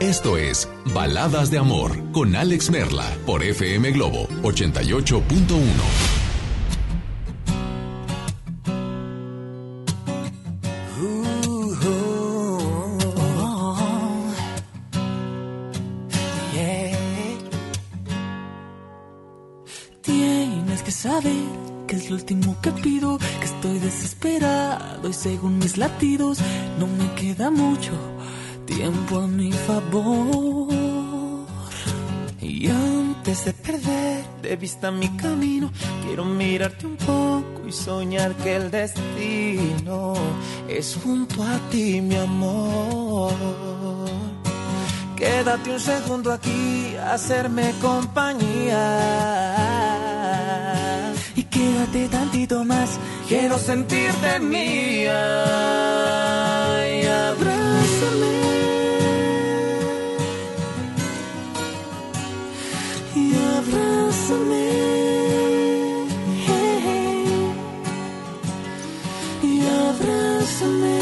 esto es Baladas de Amor con Alex Merla por FM Globo 88.1. Tienes que saber que es lo último que pido, que estoy desesperado y según mis latidos no me queda mucho favor. Y antes de perder de vista mi camino, quiero mirarte un poco y soñar que el destino es junto a ti, mi amor. Quédate un segundo aquí, hacerme compañía. Y quédate tantito más, quiero sentirte mía. Y abrázame. Abrázame. Y abrázame.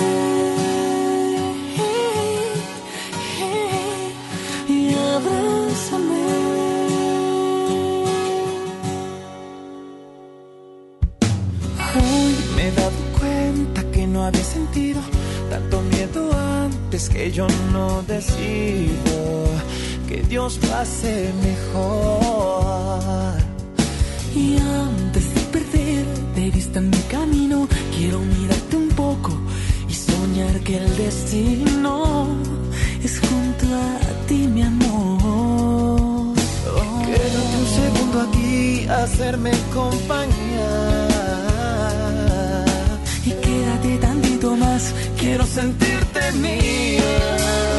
Y abrázame. Hoy me he dado cuenta que no había sentido tanto miedo antes que yo no decido que Dios lo hace mejor. Y antes de perder de vista mi camino, quiero mirarte un poco y soñar que el destino es junto a ti, mi amor. Quédate un segundo aquí, hacerme compañía. Y quédate tantito más, quiero sentirte mía.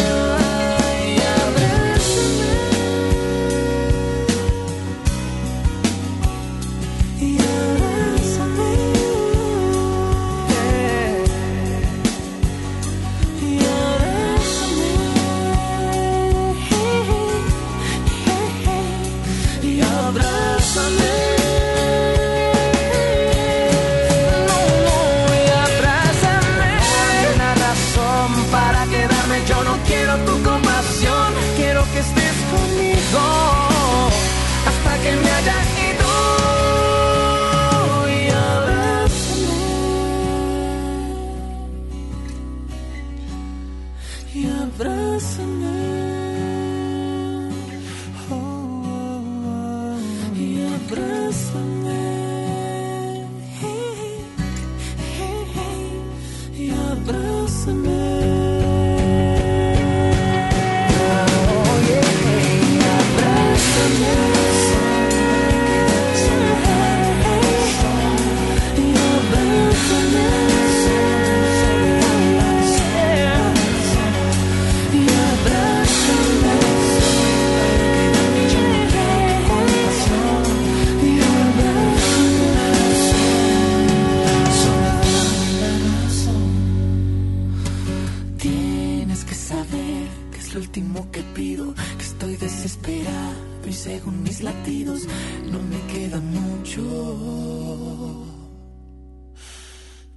Es lo último que pido, que estoy desesperado y según mis latidos no me queda mucho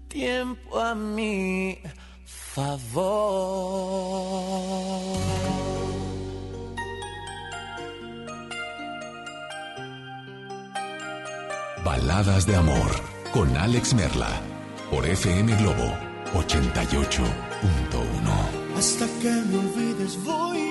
tiempo a mi favor. Baladas de Amor con Alex Merla por FM Globo 88.1. Hasta que me olvides voy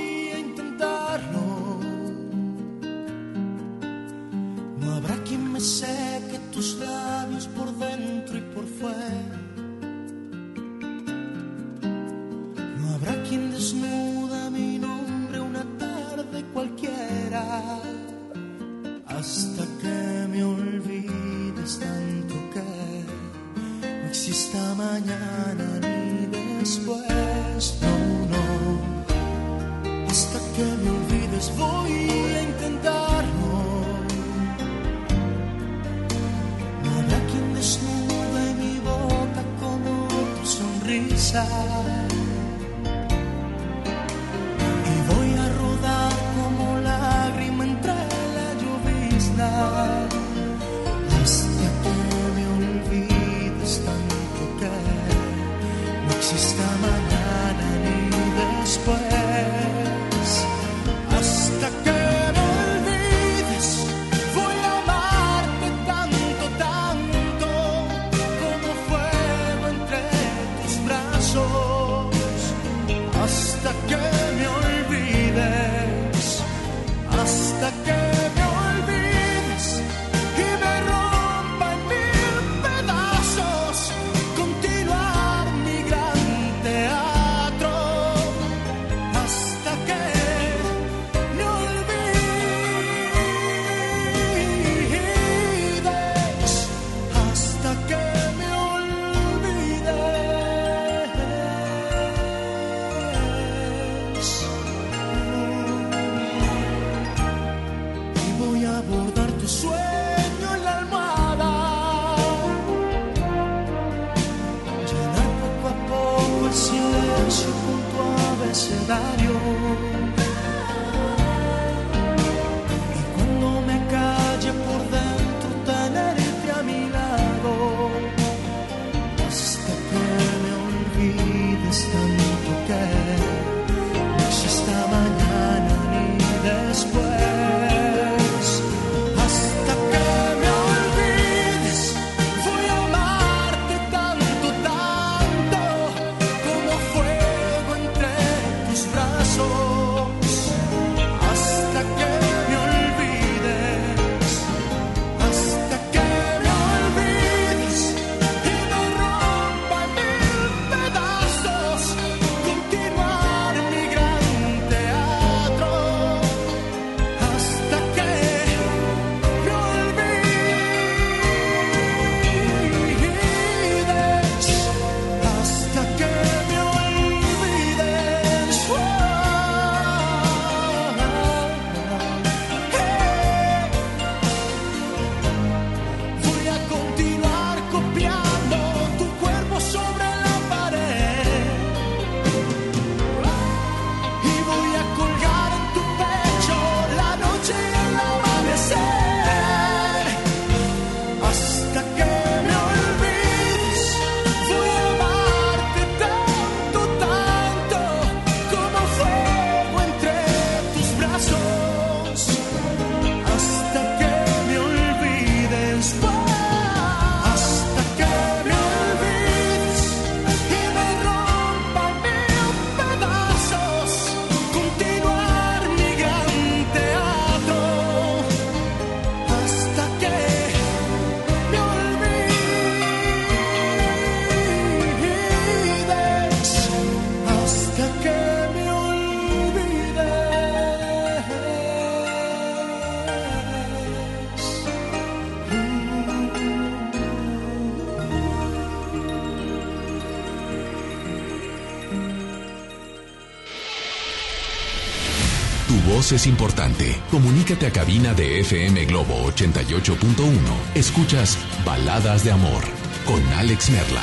es importante. Comunícate a cabina de FM Globo 88.1. Escuchas Baladas de Amor con Alex Merla.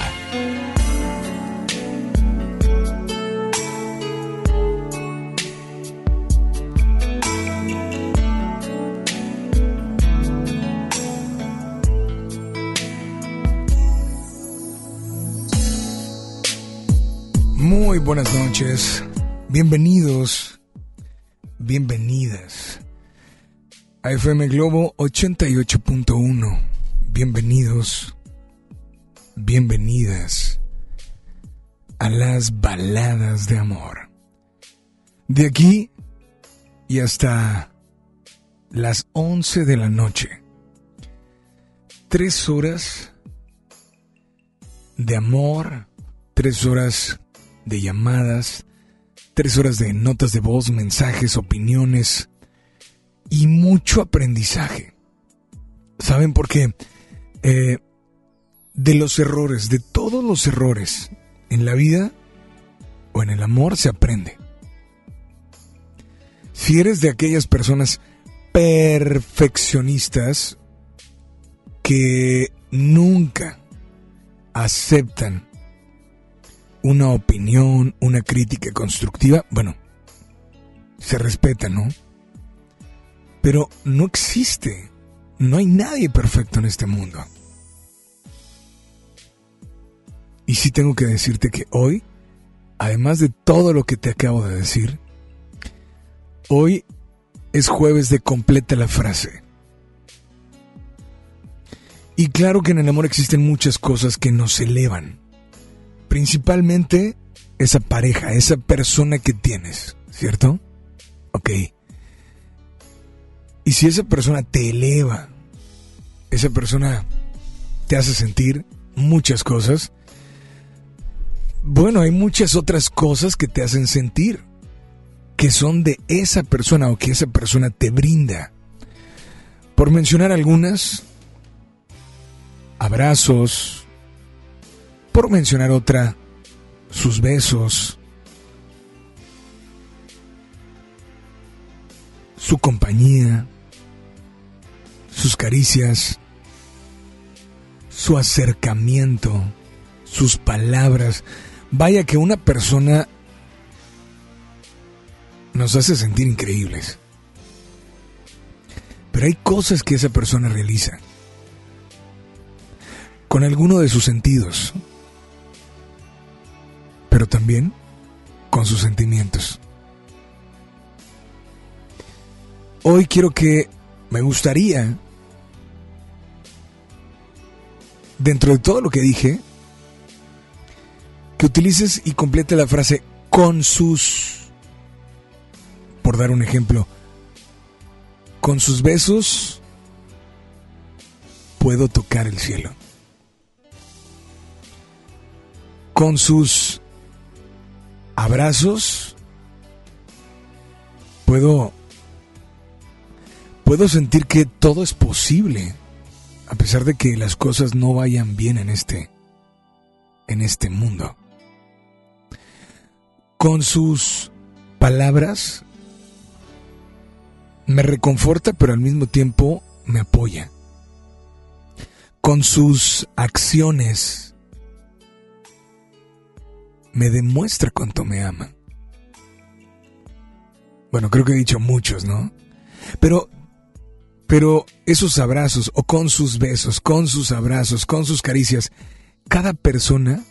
Muy buenas noches. Bienvenidos bienvenidas a FM Globo 88.1. Bienvenidos, bienvenidas a las baladas de amor. De aquí y hasta las 11 de la noche. Tres horas de amor, tres horas de llamadas, Tres horas de notas de voz, mensajes, opiniones y mucho aprendizaje. ¿Saben por qué? Eh, de los errores, de todos los errores en la vida o en el amor se aprende. Si eres de aquellas personas perfeccionistas que nunca aceptan una opinión, una crítica constructiva, bueno, se respeta, ¿no? Pero no existe, no hay nadie perfecto en este mundo. Y sí tengo que decirte que hoy, además de todo lo que te acabo de decir, hoy es jueves de completa la frase. Y claro que en el amor existen muchas cosas que nos elevan. Principalmente esa pareja, esa persona que tienes, ¿cierto? Ok. Y si esa persona te eleva, esa persona te hace sentir muchas cosas, bueno, hay muchas otras cosas que te hacen sentir, que son de esa persona o que esa persona te brinda. Por mencionar algunas, abrazos, por mencionar otra, sus besos, su compañía, sus caricias, su acercamiento, sus palabras. Vaya que una persona nos hace sentir increíbles. Pero hay cosas que esa persona realiza con alguno de sus sentidos, pero también con sus sentimientos. Hoy quiero que me gustaría, dentro de todo lo que dije, que utilices y complete la frase con sus, por dar un ejemplo, con sus besos puedo tocar el cielo. Con sus abrazos puedo puedo sentir que todo es posible a pesar de que las cosas no vayan bien en este en este mundo con sus palabras me reconforta, pero al mismo tiempo me apoya. Con sus acciones me demuestra cuánto me ama. Bueno, creo que he dicho muchos, ¿no? Pero pero esos abrazos o con sus besos, con sus abrazos, con sus caricias, cada persona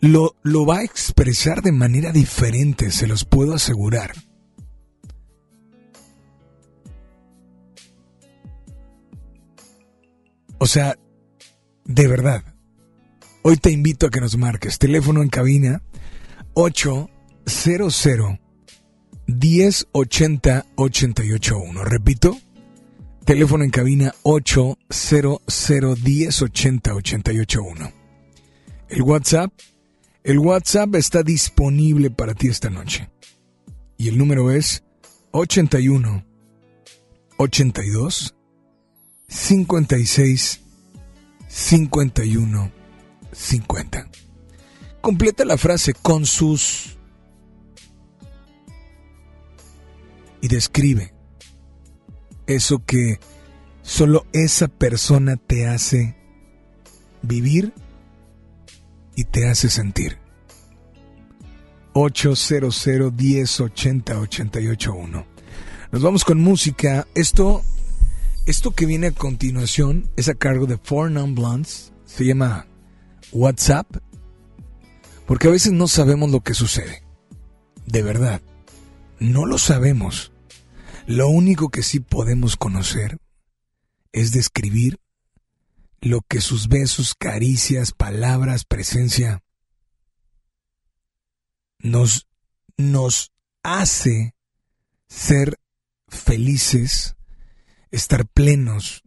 lo, lo va a expresar de manera diferente, se los puedo asegurar. O sea, de verdad. Hoy te invito a que nos marques. Teléfono en cabina 800 1080 881. Repito, teléfono en cabina 800 1080 881. El WhatsApp el WhatsApp está disponible para ti esta noche. Y el número es 81 82 56 51 50. Completa la frase con sus y describe eso que solo esa persona te hace vivir y te hace sentir. 800 1080 881. Nos vamos con música. Esto, esto que viene a continuación es a cargo de Four Non Blondes. Se llama WhatsApp. Porque a veces no sabemos lo que sucede. De verdad. No lo sabemos. Lo único que sí podemos conocer es describir lo que sus besos, caricias, palabras, presencia nos, nos hace ser felices, estar plenos.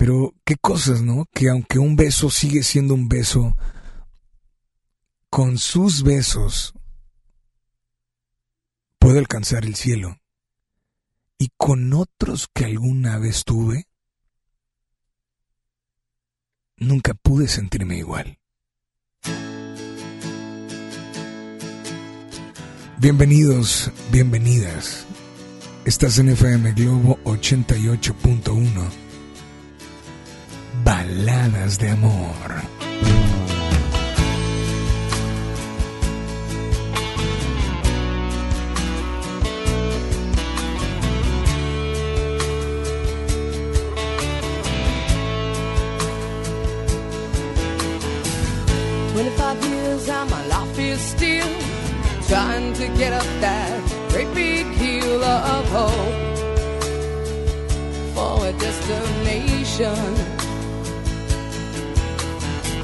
Pero qué cosas, ¿no? Que aunque un beso sigue siendo un beso, con sus besos puedo alcanzar el cielo. Y con otros que alguna vez tuve, nunca pude sentirme igual. Bienvenidos, bienvenidas. Estás en FM Globo 88.1. Baladas de amor. Twenty-five years and my life is still trying to get up that great big hill of hope for a destination.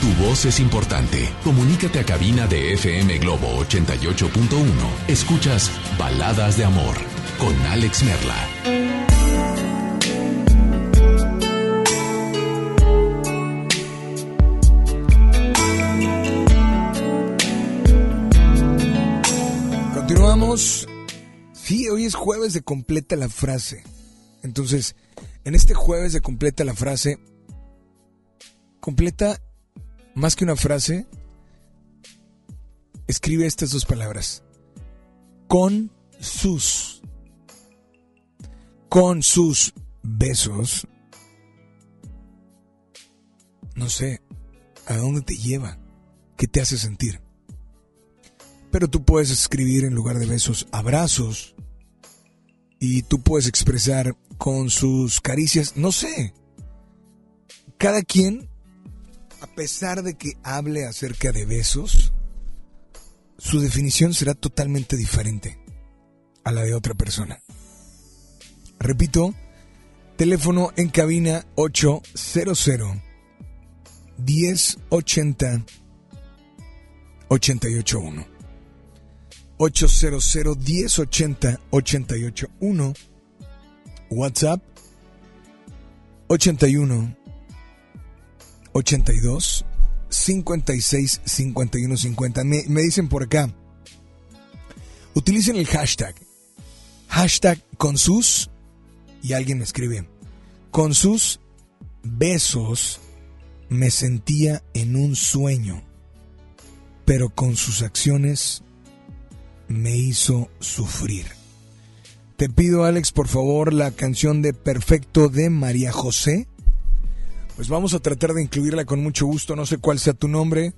Tu voz es importante. Comunícate a cabina de FM Globo 88.1. Escuchas Baladas de Amor con Alex Merla. Continuamos. Sí, hoy es jueves de completa la frase. Entonces, en este jueves de completa la frase, completa más que una frase, escribe estas dos palabras. Con sus, con sus besos, no sé a dónde te lleva, qué te hace sentir. Pero tú puedes escribir en lugar de besos abrazos y tú puedes expresar con sus caricias, no sé. Cada quien, a pesar de que hable acerca de besos, su definición será totalmente diferente a la de otra persona. Repito, teléfono en cabina 800 1080 881. 800 1080 881. WhatsApp 81 82 56 51 50. Me, me dicen por acá. Utilicen el hashtag. Hashtag con sus. Y alguien me escribe. Con sus besos me sentía en un sueño. Pero con sus acciones me hizo sufrir. Te pido, Alex, por favor, la canción de Perfecto de María José. Pues vamos a tratar de incluirla con mucho gusto. No sé cuál sea tu nombre,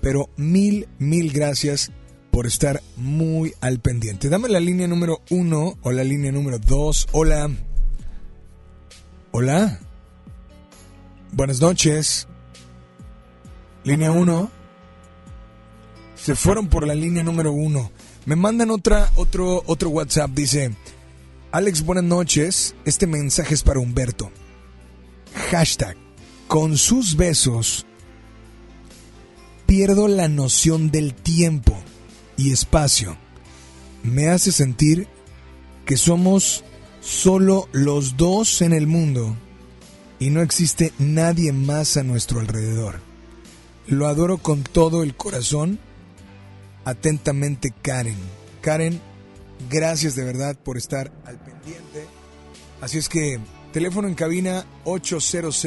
pero mil, mil gracias por estar muy al pendiente. Dame la línea número uno o la línea número dos. Hola. Hola. Buenas noches. Línea uno. Se fueron por la línea número uno. Me mandan otra, otro, otro WhatsApp. Dice, Alex, buenas noches. Este mensaje es para Humberto. Hashtag, con sus besos, pierdo la noción del tiempo y espacio. Me hace sentir que somos solo los dos en el mundo y no existe nadie más a nuestro alrededor. Lo adoro con todo el corazón. Atentamente, Karen. Karen, gracias de verdad por estar al pendiente. Así es que, teléfono en cabina 800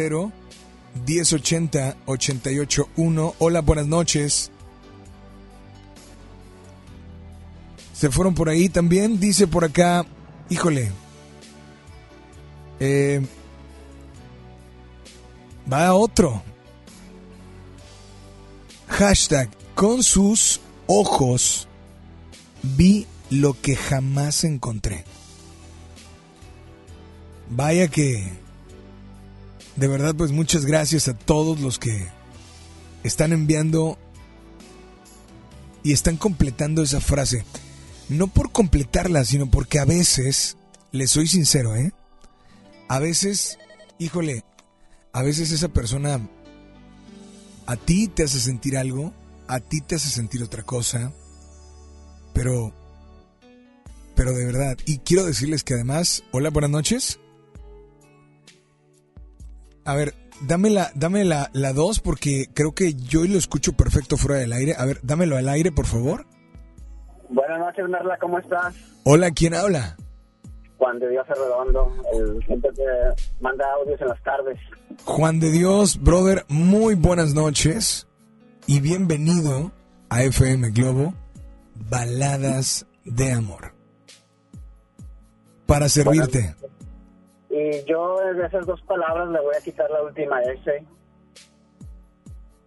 1080 881. Hola, buenas noches. Se fueron por ahí también. Dice por acá, híjole. Eh, va otro. Hashtag, con sus ojos vi lo que jamás encontré. Vaya que, de verdad, pues muchas gracias a todos los que están enviando y están completando esa frase. No por completarla, sino porque a veces, les soy sincero, ¿eh? A veces, híjole, a veces esa persona a ti te hace sentir algo, a ti te hace sentir otra cosa, pero, pero de verdad, y quiero decirles que además, hola, buenas noches. A ver, dame la, dame la, la dos porque creo que yo lo escucho perfecto fuera del aire. A ver, dámelo al aire, por favor. Buenas noches, Merla, ¿cómo estás? Hola, ¿quién habla? Juan de Dios Redondo, el gente que manda audios en las tardes. Juan de Dios, brother, muy buenas noches y bienvenido a FM Globo, Baladas de Amor. Para servirte. Y yo de esas dos palabras le voy a quitar la última S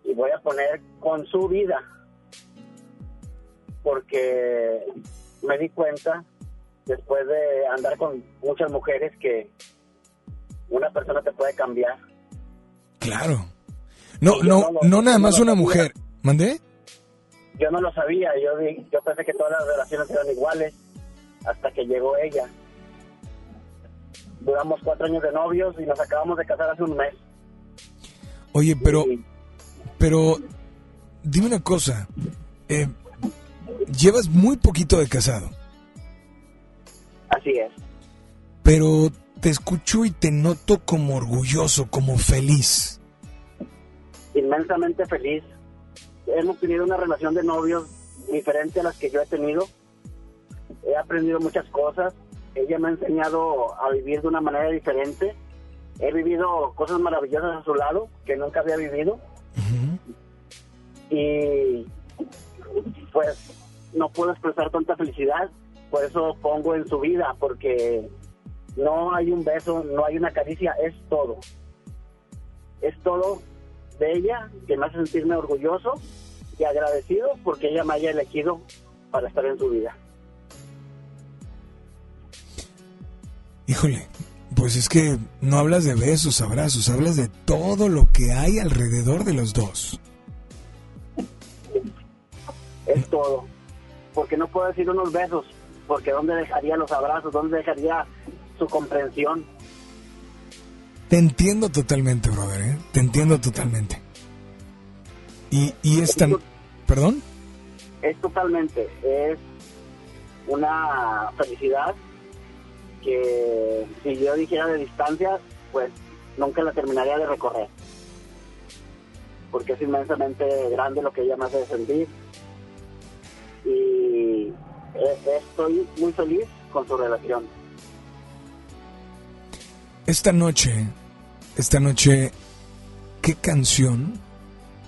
y voy a poner con su vida. Porque me di cuenta, después de andar con muchas mujeres, que una persona te puede cambiar. Claro. No, Yo no, no lo- no nada más no una sabía. mujer. ¿Mandé? Yo no lo sabía, yo, yo pensé que todas las relaciones eran iguales hasta que llegó ella. Duramos cuatro años de novios y nos acabamos de casar hace un mes. Oye, pero, Y- pero, dime una cosa. eh, llevas muy poquito de casado, así es. pero te escucho y te noto como orgulloso, como feliz. inmensamente feliz. Hemos tenido una relación de novios diferente a las que yo he tenido. He aprendido muchas cosas. Ella me ha enseñado a vivir de una manera diferente. He vivido cosas maravillosas a su lado que nunca había vivido. Y pues no puedo expresar tanta felicidad. Por eso pongo en su vida, porque no hay un beso, no hay una caricia, es todo. Es todo de ella que me hace sentirme orgulloso y agradecido porque ella me haya elegido para estar en su vida. Híjole, pues es que no hablas de besos, abrazos, hablas de todo lo que hay alrededor de los dos. Es todo. Porque no puedo decir unos besos, porque ¿dónde dejaría los abrazos? ¿Dónde dejaría su comprensión? Te entiendo totalmente, brother, ¿eh? Te entiendo totalmente. Y, y es tan... ¿Perdón? Es totalmente, es una felicidad que si yo dijera de distancia, pues nunca la terminaría de recorrer. Porque es inmensamente grande lo que ella me hace sentir. Y estoy muy feliz con su relación. Esta noche, esta noche, ¿qué canción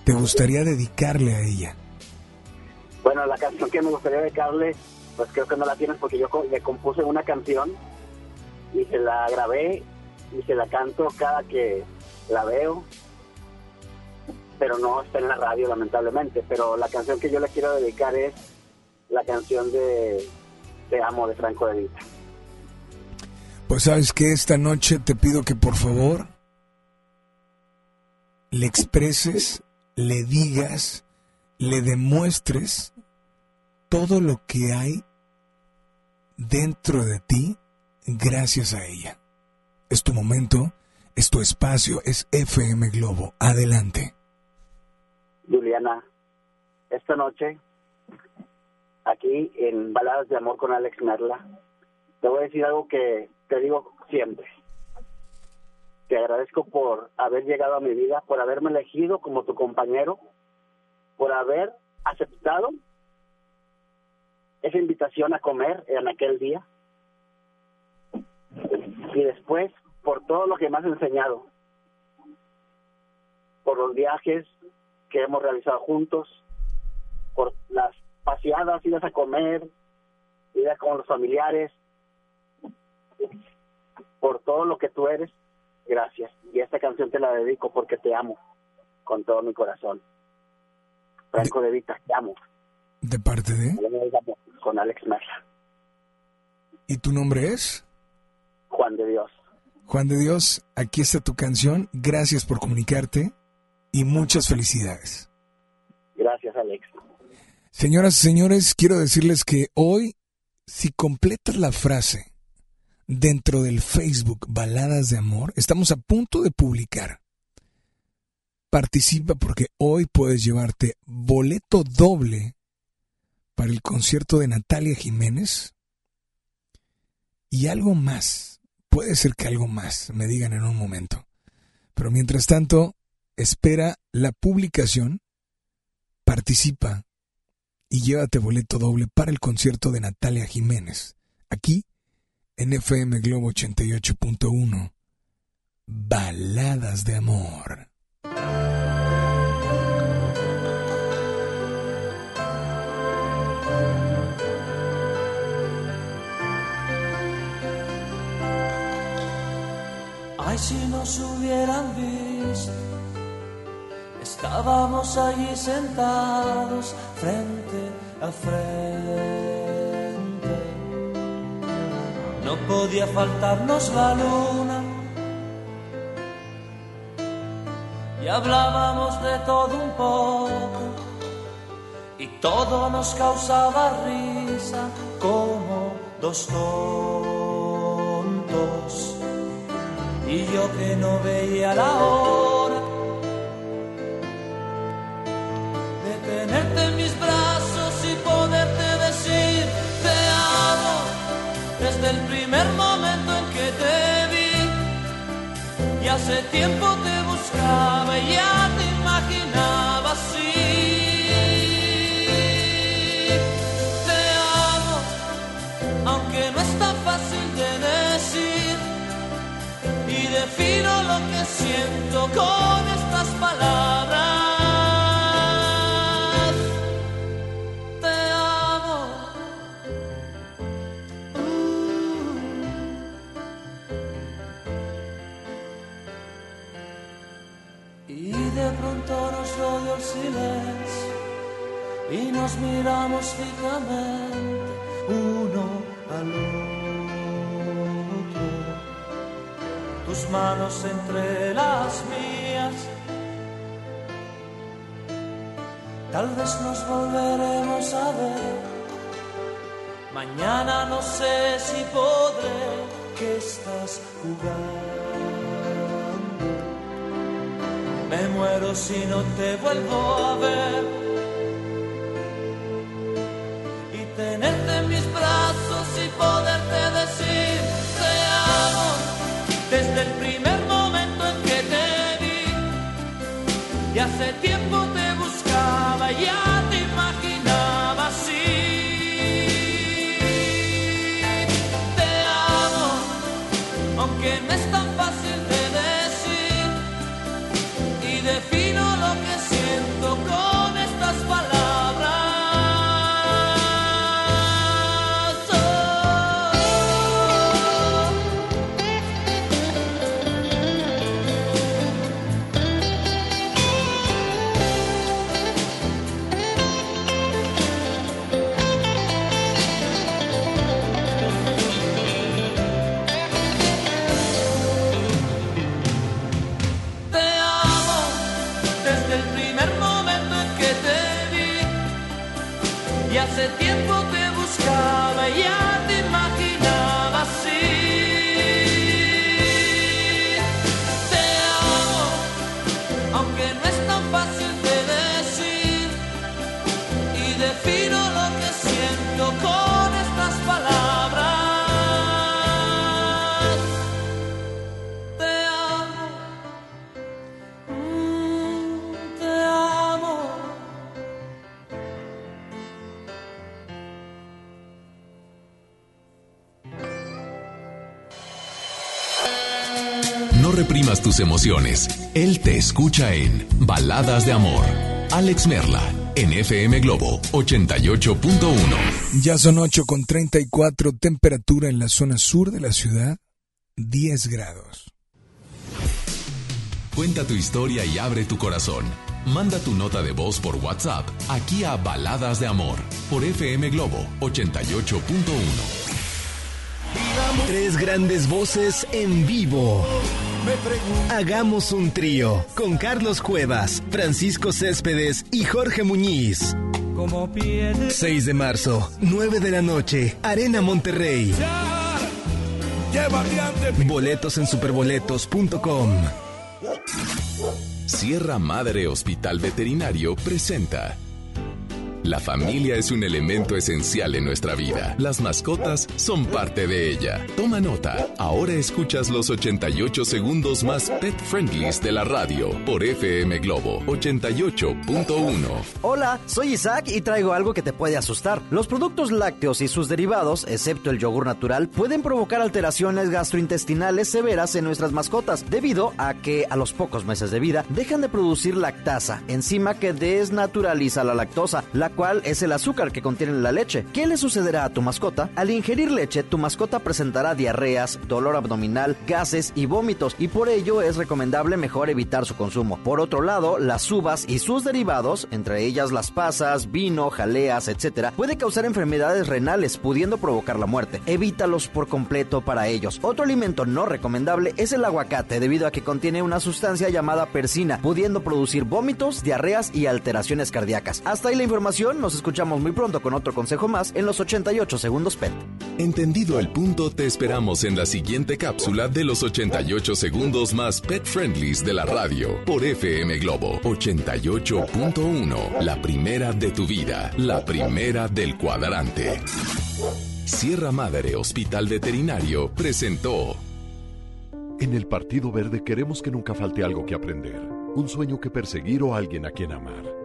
te gustaría dedicarle a ella? Bueno, la canción que me gustaría dedicarle, pues creo que no la tienes porque yo le compuse una canción y se la grabé y se la canto cada que la veo, pero no está en la radio lamentablemente. Pero la canción que yo le quiero dedicar es la canción de Te amo de Franco de Vita. Pues sabes que esta noche te pido que por favor le expreses, le digas, le demuestres todo lo que hay dentro de ti gracias a ella. Es tu momento, es tu espacio, es FM Globo. Adelante. Juliana, esta noche, aquí en Baladas de Amor con Alex Merla, te voy a decir algo que te digo siempre. Te agradezco por haber llegado a mi vida, por haberme elegido como tu compañero, por haber aceptado esa invitación a comer en aquel día. Y después, por todo lo que me has enseñado, por los viajes que hemos realizado juntos, por las paseadas, idas a comer, idas con los familiares, por todo lo que tú eres, gracias. Y esta canción te la dedico porque te amo con todo mi corazón. Franco de Vita, te amo. ¿De parte de? Con Alex Merla, ¿Y tu nombre es? Juan de Dios. Juan de Dios, aquí está tu canción. Gracias por comunicarte y muchas felicidades. Gracias, Alex. Señoras y señores, quiero decirles que hoy, si completas la frase dentro del Facebook Baladas de Amor, estamos a punto de publicar. Participa porque hoy puedes llevarte boleto doble para el concierto de Natalia Jiménez y algo más. Puede ser que algo más, me digan en un momento. Pero mientras tanto, espera la publicación, participa y llévate boleto doble para el concierto de Natalia Jiménez, aquí en FM Globo 88.1. Baladas de amor. Ay, si nos hubieran visto, estábamos allí sentados frente a frente. No podía faltarnos la luna. Y hablábamos de todo un poco. Y todo nos causaba risa como dos tontos y yo que no veía la hora de tenerte en mis brazos y poderte decir te amo desde el primer momento en que te vi. Y hace tiempo te buscaba ya defino lo que siento con estas palabras. Te amo. Uh. Y de pronto silencio y nos miramos fijamente uno al otro. Tus manos entre las mías. Tal vez nos volveremos a ver. Mañana no sé si podré que estás jugando. Me muero si no te vuelvo a ver. Y tenerte en mis brazos y poderte hace tiempo te buscaba, ya te imaginaba así. Te amo, aunque no es tan fácil tus emociones. Él te escucha en Baladas de Amor. Alex Merla, en FM Globo 88.1. Ya son 8 con 34, temperatura en la zona sur de la ciudad, 10 grados. Cuenta tu historia y abre tu corazón. Manda tu nota de voz por WhatsApp aquí a Baladas de Amor por FM Globo 88.1. Tres grandes voces en vivo. Hagamos un trío con Carlos Cuevas, Francisco Céspedes y Jorge Muñiz. 6 de marzo, 9 de la noche, Arena Monterrey. Boletos en superboletos.com. Sierra Madre Hospital Veterinario presenta. La familia es un elemento esencial en nuestra vida. Las mascotas son parte de ella. Toma nota. Ahora escuchas los 88 segundos más pet friendlies de la radio por FM Globo 88.1. Hola, soy Isaac y traigo algo que te puede asustar. Los productos lácteos y sus derivados, excepto el yogur natural, pueden provocar alteraciones gastrointestinales severas en nuestras mascotas, debido a que a los pocos meses de vida dejan de producir lactasa, enzima que desnaturaliza la lactosa, la cual es el azúcar que contiene la leche. ¿Qué le sucederá a tu mascota? Al ingerir leche, tu mascota presentará diarreas, dolor abdominal, gases y vómitos, y por ello es recomendable mejor evitar su consumo. Por otro lado, las uvas y sus derivados, entre ellas las pasas, vino, jaleas, etc., puede causar enfermedades renales, pudiendo provocar la muerte. Evítalos por completo para ellos. Otro alimento no recomendable es el aguacate, debido a que contiene una sustancia llamada persina, pudiendo producir vómitos, diarreas y alteraciones cardíacas. Hasta ahí la información, nos escuchamos muy pronto con otro consejo más en los 88 segundos PET. Entendido el punto, te esperamos en la siguiente cápsula de los 88 segundos más pet friendlies de la radio por FM Globo 88.1. La primera de tu vida, la primera del cuadrante. Sierra Madre Hospital Veterinario presentó. En el Partido Verde queremos que nunca falte algo que aprender, un sueño que perseguir o alguien a quien amar.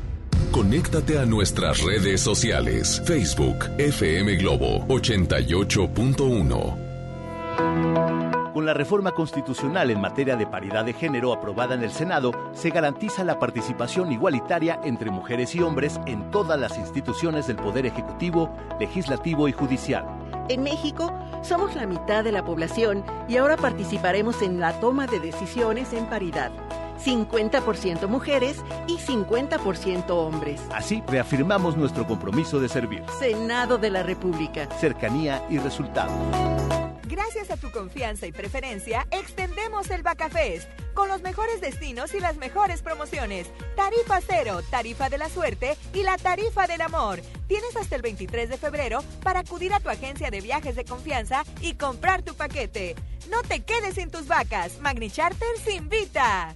Conéctate a nuestras redes sociales. Facebook FM Globo 88.1. Con la reforma constitucional en materia de paridad de género aprobada en el Senado, se garantiza la participación igualitaria entre mujeres y hombres en todas las instituciones del Poder Ejecutivo, Legislativo y Judicial. En México somos la mitad de la población y ahora participaremos en la toma de decisiones en paridad. 50% mujeres y 50% hombres. Así reafirmamos nuestro compromiso de servir. Senado de la República. Cercanía y resultados. Gracias a tu confianza y preferencia, extendemos el Bacafest con los mejores destinos y las mejores promociones. Tarifa cero, tarifa de la suerte y la tarifa del amor. Tienes hasta el 23 de febrero para acudir a tu agencia de viajes de confianza y comprar tu paquete. No te quedes sin tus vacas. Magni Charters invita.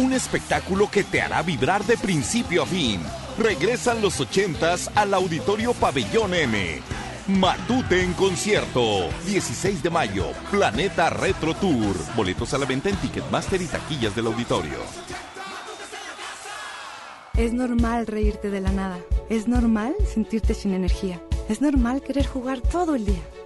Un espectáculo que te hará vibrar de principio a fin. Regresan los ochentas al Auditorio Pabellón M. Matute en concierto. 16 de mayo. Planeta Retro Tour. Boletos a la venta en Ticketmaster y taquillas del auditorio. Es normal reírte de la nada. Es normal sentirte sin energía. Es normal querer jugar todo el día.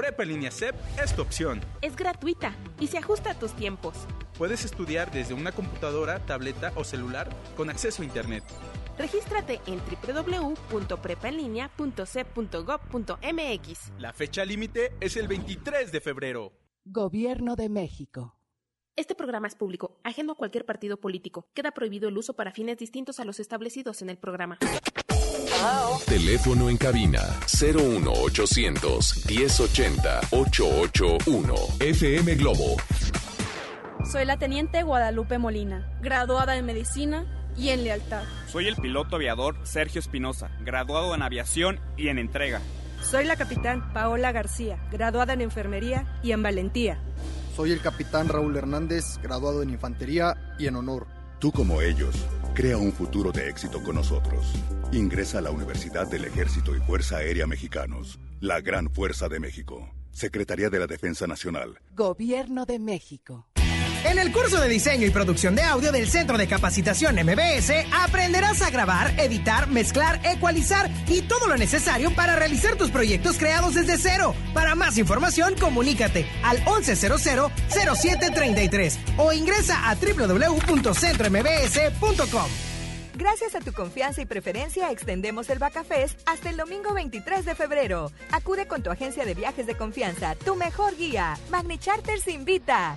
Prepa en línea CEP es tu opción. Es gratuita y se ajusta a tus tiempos. Puedes estudiar desde una computadora, tableta o celular con acceso a Internet. Regístrate en www.prepaenlinea.cep.gov.mx. La fecha límite es el 23 de febrero. Gobierno de México. Este programa es público, ajeno a cualquier partido político. Queda prohibido el uso para fines distintos a los establecidos en el programa. Teléfono en cabina 01800 1080 881 FM Globo. Soy la teniente Guadalupe Molina, graduada en medicina y en lealtad. Soy el piloto aviador Sergio Espinosa, graduado en aviación y en entrega. Soy la capitán Paola García, graduada en enfermería y en valentía. Soy el capitán Raúl Hernández, graduado en infantería y en honor. Tú como ellos, crea un futuro de éxito con nosotros. Ingresa a la Universidad del Ejército y Fuerza Aérea Mexicanos, la Gran Fuerza de México. Secretaría de la Defensa Nacional. Gobierno de México. En el curso de diseño y producción de audio del Centro de Capacitación MBS aprenderás a grabar, editar, mezclar, ecualizar y todo lo necesario para realizar tus proyectos creados desde cero. Para más información, comunícate al 1100-0733 o ingresa a www.centrombs.com. Gracias a tu confianza y preferencia, extendemos el Bacafest hasta el domingo 23 de febrero. Acude con tu agencia de viajes de confianza, tu mejor guía. Magni Charters invita.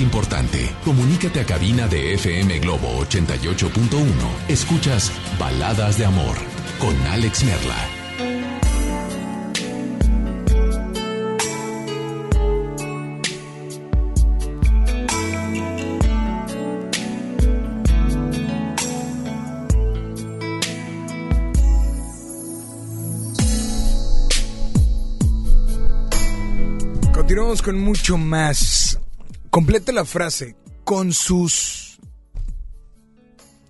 Importante. Comunícate a cabina de FM Globo 88.1. Escuchas Baladas de Amor con Alex Merla. Continuamos con mucho más. Completa la frase con sus...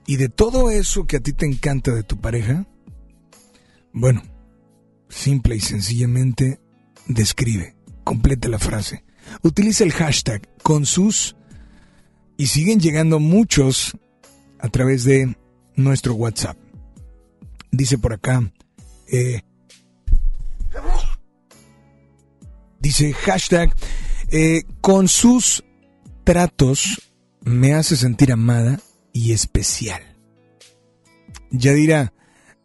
Y de todo eso que a ti te encanta de tu pareja, bueno, simple y sencillamente describe, completa la frase. Utiliza el hashtag con sus y siguen llegando muchos a través de nuestro WhatsApp. Dice por acá, eh, dice hashtag eh, con sus tratos me hace sentir amada y especial. Yadira,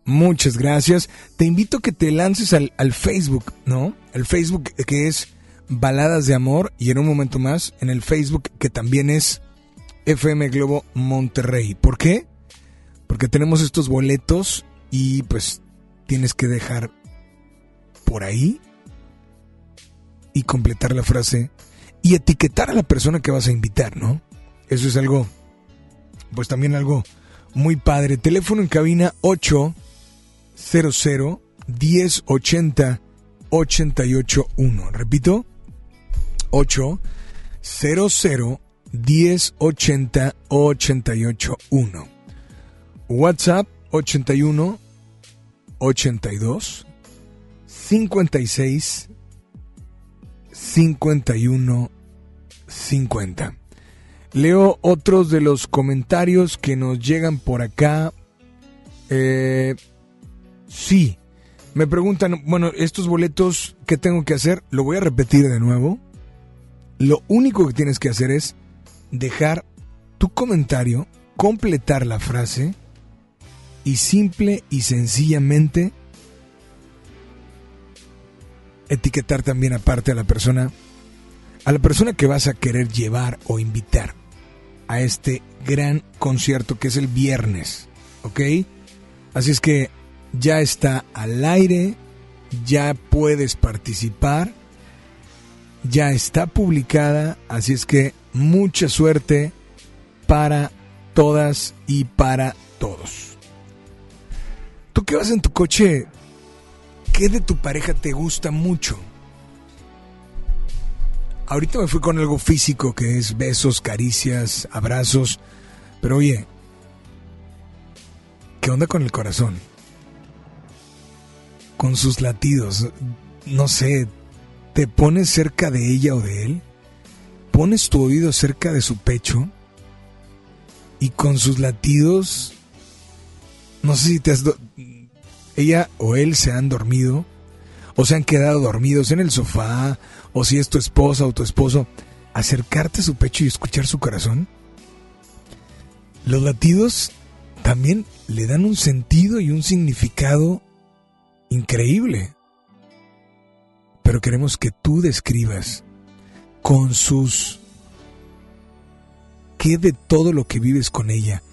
muchas gracias. Te invito a que te lances al, al Facebook, ¿no? El Facebook que es Baladas de Amor y en un momento más en el Facebook que también es FM Globo Monterrey. ¿Por qué? Porque tenemos estos boletos y pues tienes que dejar por ahí y completar la frase y etiquetar a la persona que vas a invitar, ¿no? Eso es algo, pues también algo muy padre. Teléfono en cabina 800 1080 881. Repito, 800 1080 881. WhatsApp 81 82 56 51 50. Leo otros de los comentarios que nos llegan por acá. Eh, sí. Me preguntan, bueno, estos boletos, ¿qué tengo que hacer? Lo voy a repetir de nuevo. Lo único que tienes que hacer es dejar tu comentario, completar la frase y simple y sencillamente etiquetar también aparte a la persona, a la persona que vas a querer llevar o invitar a este gran concierto que es el viernes, ¿ok? Así es que ya está al aire, ya puedes participar, ya está publicada, así es que mucha suerte para todas y para todos. Tú que vas en tu coche, ¿qué de tu pareja te gusta mucho? Ahorita me fui con algo físico que es besos, caricias, abrazos, pero oye, ¿qué onda con el corazón? Con sus latidos, no sé, ¿te pones cerca de ella o de él? ¿Pones tu oído cerca de su pecho? Y con sus latidos, no sé si te has... ella o él se han dormido o se han quedado dormidos en el sofá o si es tu esposa o tu esposo, acercarte a su pecho y escuchar su corazón. Los latidos también le dan un sentido y un significado increíble. Pero queremos que tú describas con sus... ¿Qué de todo lo que vives con ella?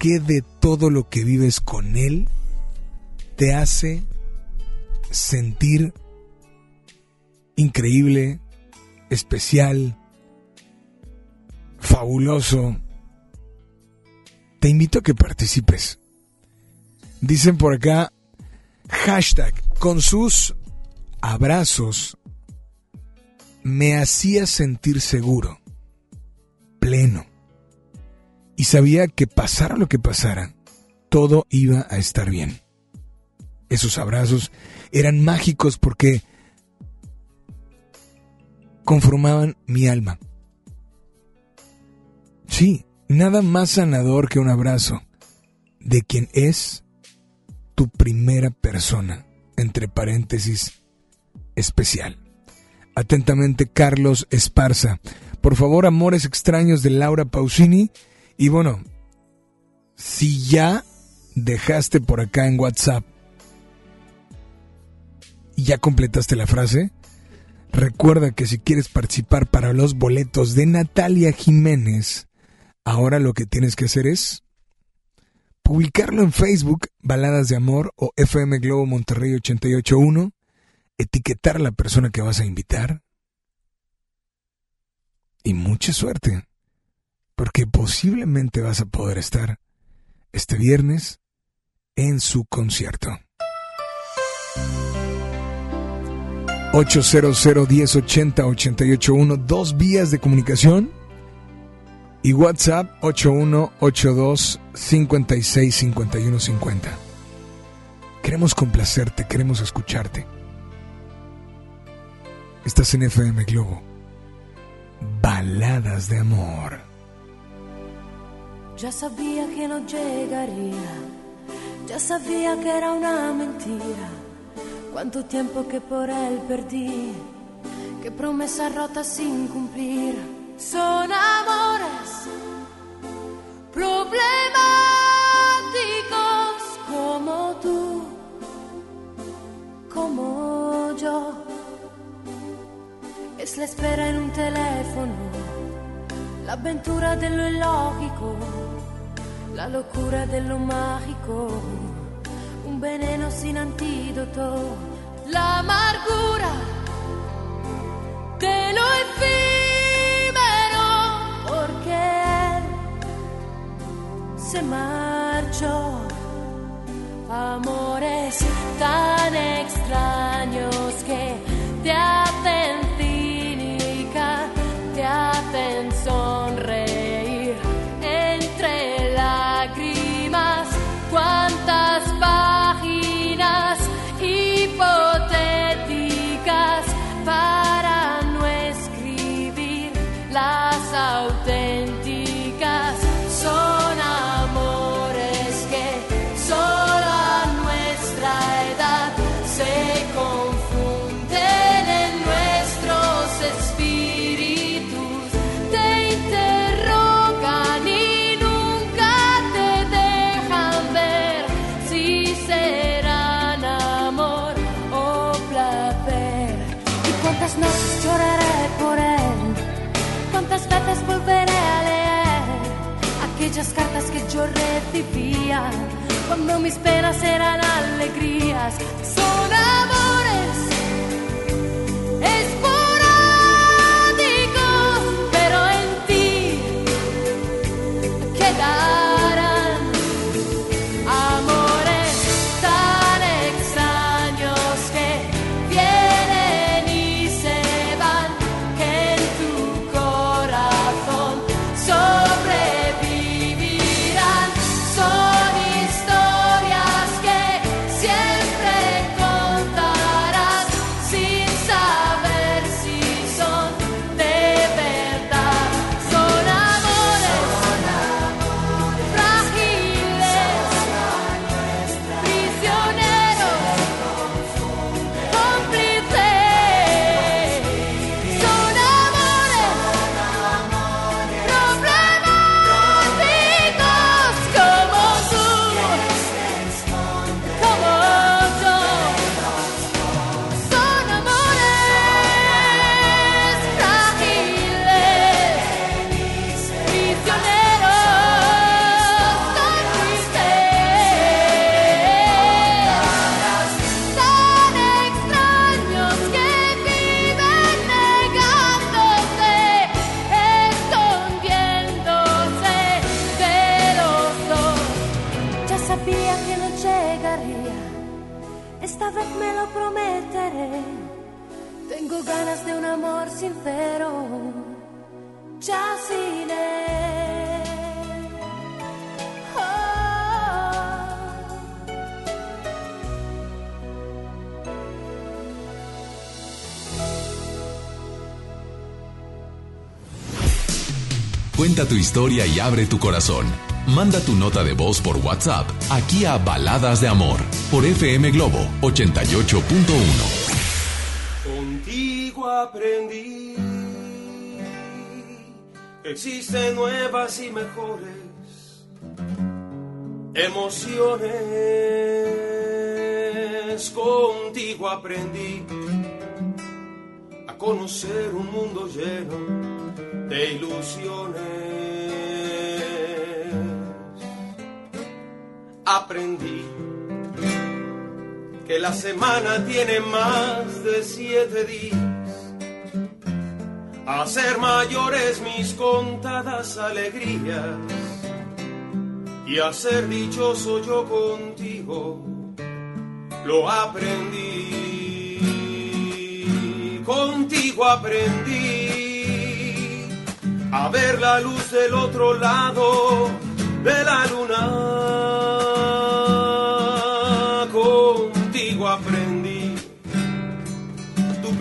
¿Qué de todo lo que vives con él te hace sentir increíble, especial, fabuloso? Te invito a que participes. Dicen por acá, hashtag, con sus abrazos me hacía sentir seguro, pleno. Y sabía que pasara lo que pasara, todo iba a estar bien. Esos abrazos eran mágicos porque conformaban mi alma. Sí, nada más sanador que un abrazo de quien es tu primera persona, entre paréntesis, especial. Atentamente, Carlos Esparza. Por favor, Amores Extraños de Laura Pausini. Y bueno, si ya dejaste por acá en WhatsApp y ya completaste la frase, recuerda que si quieres participar para los boletos de Natalia Jiménez, ahora lo que tienes que hacer es publicarlo en Facebook, Baladas de Amor o FM Globo Monterrey 881, etiquetar a la persona que vas a invitar y mucha suerte, porque posiblemente vas a poder estar este viernes en su concierto. 800 1080 881 dos vías de comunicación y WhatsApp 8182 56 51 50. Queremos complacerte, queremos escucharte. Estás en FM Globo. Baladas de amor. Ya sabía que no llegaría, ya sabía que era una mentira. Cuánto tiempo que por él perdí, qué promesas rotas sin cumplir. Son amores problemáticos como tú, como yo. Es la espera en un teléfono, la aventura de lo la locura de lo mágico, veneno sin antídoto, la amargura de lo efímero, porque él se marchó. Amores tan extraños que te hacen ¿Cuántas noches lloraré por él? ¿Cuántas veces volveré a leer aquellas cartas que yo recibía cuando mis penas eran alegrías? Son tu historia y abre tu corazón. Manda tu nota de voz por WhatsApp aquí a Baladas de Amor por FM Globo 88.1. Contigo aprendí existen nuevas y mejores emociones. Contigo aprendí a conocer un mundo lleno de ilusiones. Aprendí que la semana tiene más de siete días. A ser mayores mis contadas alegrías y a ser dichoso yo contigo lo aprendí. Contigo aprendí a ver la luz del otro lado de la luna.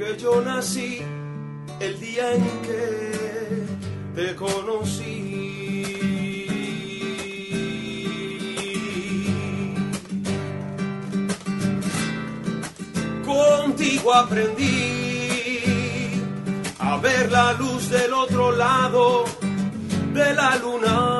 que yo nací el día en que te conocí. Contigo aprendí a ver la luz del otro lado de la luna.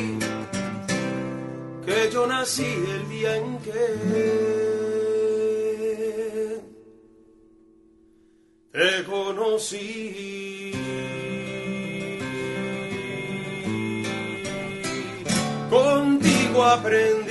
que yo nací el día en que te conocí. Contigo aprendí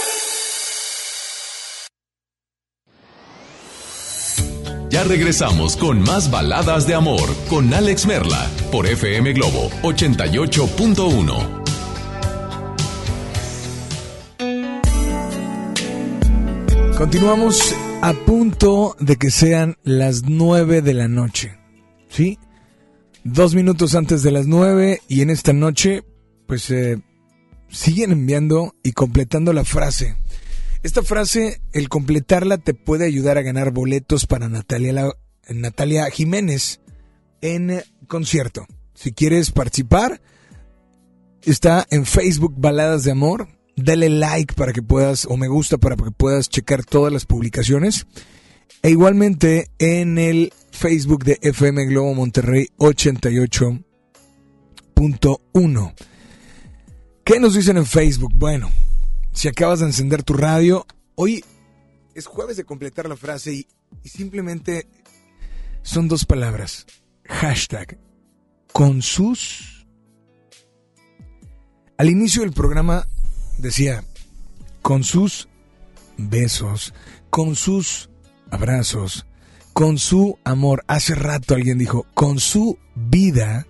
Ya regresamos con más baladas de amor con Alex Merla por FM Globo 88.1. Continuamos a punto de que sean las 9 de la noche. ¿Sí? Dos minutos antes de las 9 y en esta noche, pues eh, siguen enviando y completando la frase. Esta frase, el completarla te puede ayudar a ganar boletos para Natalia, Natalia Jiménez en concierto. Si quieres participar, está en Facebook Baladas de Amor. Dale like para que puedas, o me gusta para que puedas checar todas las publicaciones. E igualmente en el Facebook de FM Globo Monterrey 88.1. ¿Qué nos dicen en Facebook? Bueno, si acabas de encender tu radio, hoy es jueves de completar la frase y, y simplemente son dos palabras. Hashtag con sus... Al inicio del programa decía, con sus besos, con sus abrazos, con su amor. Hace rato alguien dijo, con su vida.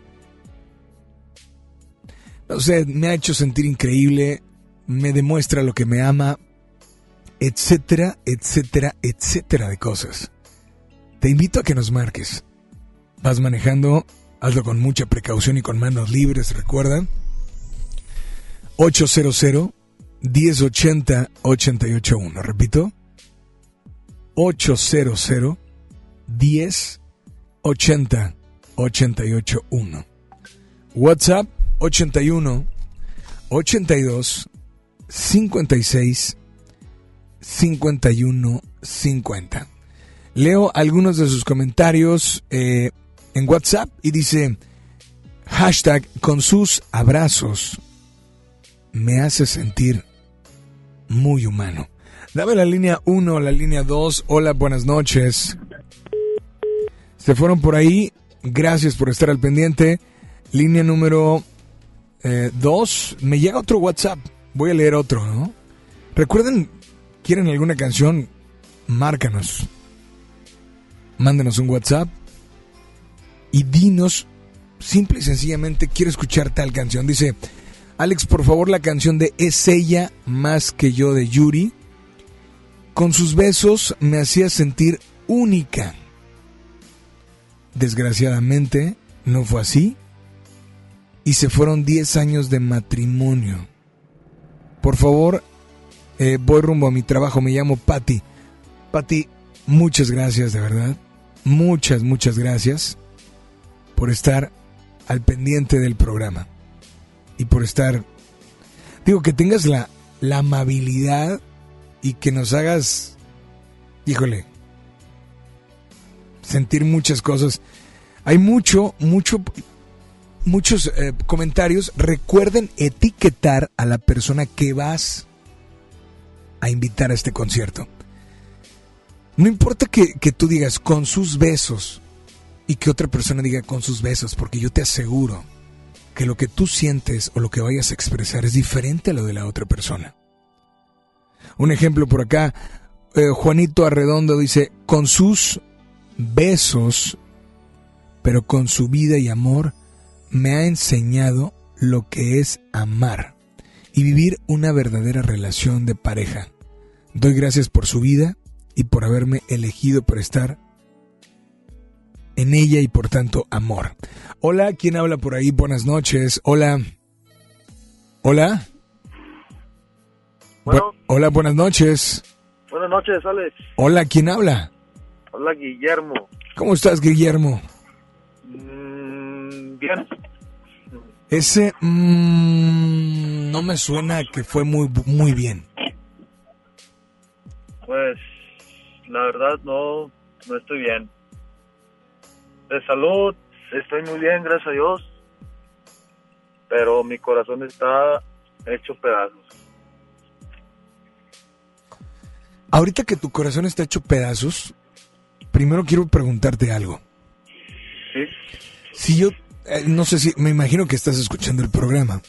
No sé, me ha hecho sentir increíble, me demuestra lo que me ama, etcétera, etcétera, etcétera de cosas. Te invito a que nos marques. Vas manejando, hazlo con mucha precaución y con manos libres, recuerda. 800 1080 881. Repito. 800 1080 881. WhatsApp 81 82 56 51 50. Leo algunos de sus comentarios eh, en WhatsApp y dice hashtag con sus abrazos me hace sentir muy humano. Dame la línea 1, la línea 2. Hola, buenas noches. Se fueron por ahí. Gracias por estar al pendiente. Línea número 2. me llega otro WhatsApp. Voy a leer otro, ¿no? Recuerden, ¿quieren alguna canción? Márcanos. Mándenos un WhatsApp. Y dinos, simple y sencillamente, quiero escuchar tal canción. Dice, Alex, por favor, la canción de Es ella más que yo de Yuri. Con sus besos me hacía sentir única. Desgraciadamente, no fue así. Y se fueron 10 años de matrimonio. Por favor, eh, voy rumbo a mi trabajo. Me llamo Patty. Patty, muchas gracias, de verdad. Muchas, muchas gracias por estar al pendiente del programa y por estar, digo, que tengas la, la amabilidad y que nos hagas, híjole, sentir muchas cosas. Hay mucho, mucho, muchos eh, comentarios. Recuerden etiquetar a la persona que vas a invitar a este concierto. No importa que, que tú digas con sus besos y que otra persona diga con sus besos, porque yo te aseguro que lo que tú sientes o lo que vayas a expresar es diferente a lo de la otra persona. Un ejemplo por acá, eh, Juanito Arredondo dice, con sus besos, pero con su vida y amor, me ha enseñado lo que es amar y vivir una verdadera relación de pareja. Doy gracias por su vida y por haberme elegido por estar en ella y por tanto amor. Hola, ¿quién habla por ahí? Buenas noches. Hola. Hola. Bu- hola, buenas noches. Buenas noches, Alex. Hola, ¿quién habla? Hola, Guillermo. ¿Cómo estás, Guillermo? Mm, Ese mm, no me suena que fue muy, muy bien. Pues, la verdad, no, no estoy bien. De salud, estoy muy bien, gracias a Dios. Pero mi corazón está hecho pedazos. Ahorita que tu corazón está hecho pedazos, primero quiero preguntarte algo. Sí, Si yo, eh, no sé si, me imagino que estás escuchando el programa.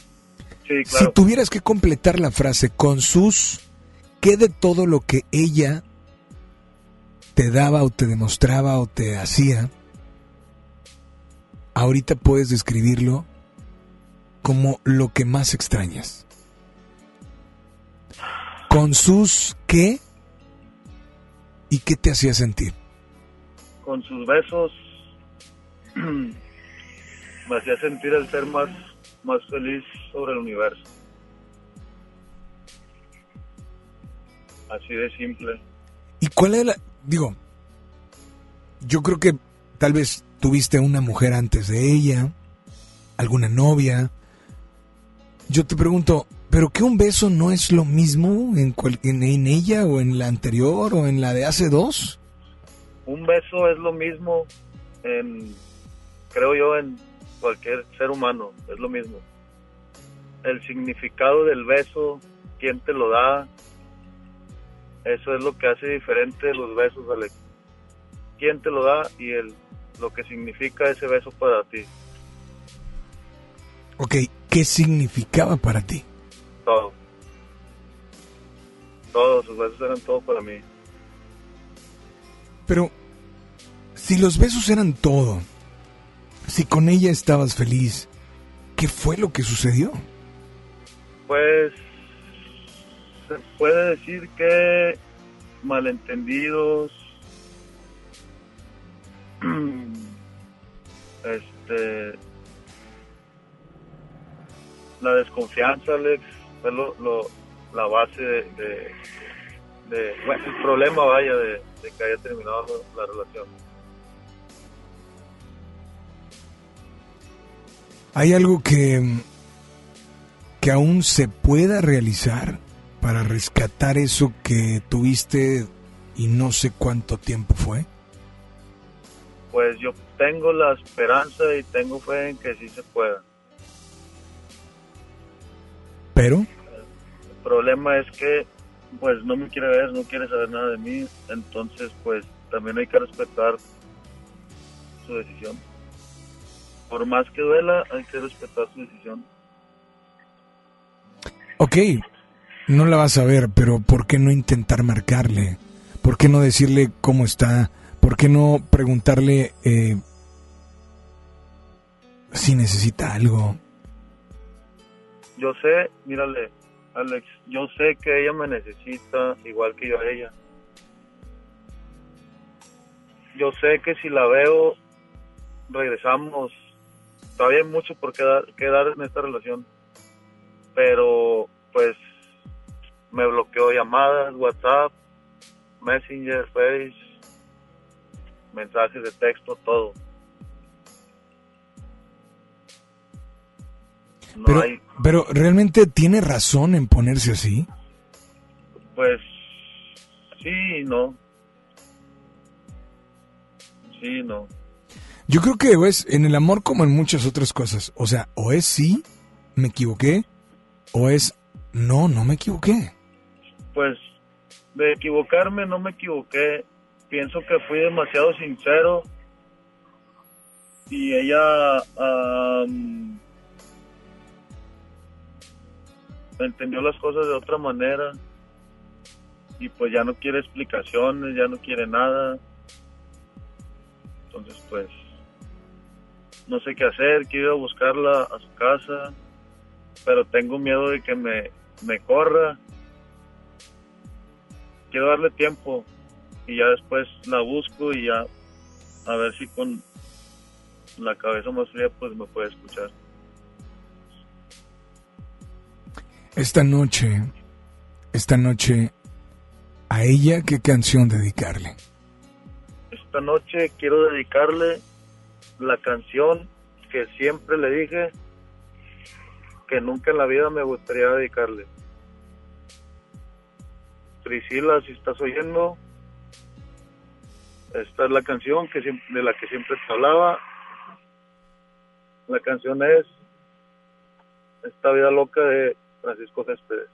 sí, Si claro. tuvieras que completar la frase con sus, ¿qué de todo lo que ella te daba o te demostraba o te hacía, ahorita puedes describirlo como lo que más extrañas? Con sus, ¿qué? ¿Y qué te hacía sentir? Con sus besos me hacía sentir el ser más, más feliz sobre el universo. Así de simple. ¿Y cuál era la... Digo, yo creo que tal vez tuviste una mujer antes de ella, alguna novia. Yo te pregunto, ¿pero que un beso no es lo mismo en, cual- en, en ella o en la anterior o en la de hace dos? Un beso es lo mismo en, creo yo, en cualquier ser humano, es lo mismo. El significado del beso, quién te lo da, eso es lo que hace diferente los besos, Alex. Quién te lo da y el, lo que significa ese beso para ti, Ok, ¿qué significaba para ti? todo. Todos sus besos eran todo para mí. Pero, si los besos eran todo, si con ella estabas feliz, ¿qué fue lo que sucedió? Pues se puede decir que malentendidos, este, la desconfianza, Alex, fue lo, la base de, de- bueno, el problema, vaya, de que haya terminado la relación. ¿Hay algo que, que aún se pueda realizar para rescatar eso que tuviste y no sé cuánto tiempo fue? Pues yo tengo la esperanza y tengo fe en que sí se pueda. Pero, El problema es que pues no me quiere ver, no quiere saber nada de mí, entonces pues también hay que respetar su decisión. Por más que duela, hay que respetar su decisión. ok, no la vas a ver, pero ¿por qué no intentar marcarle? ¿Por qué no decirle cómo está? ¿Por qué no preguntarle eh, si necesita algo? Yo sé, mírale, Alex, yo sé que ella me necesita igual que yo a ella. Yo sé que si la veo, regresamos. Todavía hay mucho por qué dar, que dar en esta relación. Pero, pues, me bloqueó llamadas, WhatsApp, Messenger, Face, mensajes de texto, todo. No Pero, hay, pero realmente tiene razón en ponerse así. Pues sí y no. Sí y no. Yo creo que es en el amor como en muchas otras cosas. O sea, o es sí, me equivoqué, o es no, no me equivoqué. Pues de equivocarme no me equivoqué. Pienso que fui demasiado sincero y ella am, entendió las cosas de otra manera y pues ya no quiere explicaciones, ya no quiere nada. Entonces pues no sé qué hacer, quiero ir a buscarla a su casa, pero tengo miedo de que me, me corra. Quiero darle tiempo y ya después la busco y ya a ver si con la cabeza más fría pues me puede escuchar. Esta noche, esta noche, a ella, ¿qué canción dedicarle? Esta noche quiero dedicarle la canción que siempre le dije que nunca en la vida me gustaría dedicarle. Priscila, si estás oyendo, esta es la canción que de la que siempre te hablaba. La canción es Esta vida loca de Francisco Céspedes.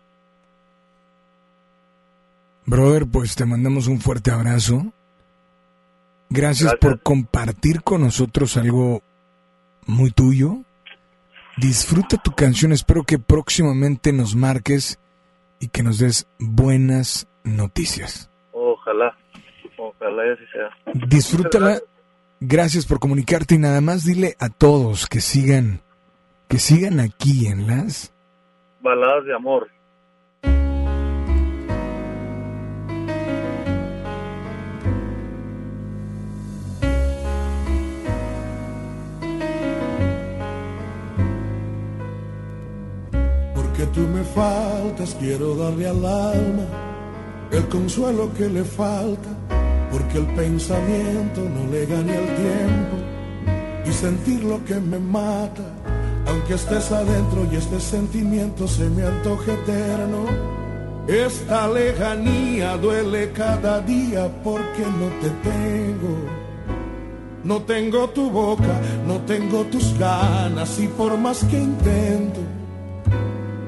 Brother, pues te mandamos un fuerte abrazo. Gracias, por compartir con nosotros algo muy tuyo. Disfruta tu canción, espero que próximamente nos marques y que nos des buenas noticias. Ojalá, ojalá y así sea. Disfrútala. Gracias por comunicarte y nada más dile a todos que sigan que sigan aquí en las Baladas de amor. Porque tú me faltas, quiero darle al alma el consuelo que le falta, porque el pensamiento no le gane el tiempo y sentir lo que me mata, aunque estés adentro y este sentimiento se me antoje eterno. Esta lejanía duele cada día porque no te tengo. No tengo tu boca, no tengo tus ganas y por más que intento,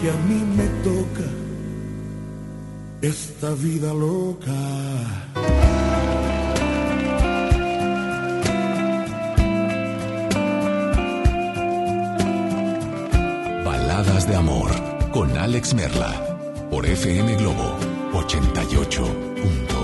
Que a mí me toca esta vida loca. Baladas de amor con Alex Merla por FM Globo 88.1.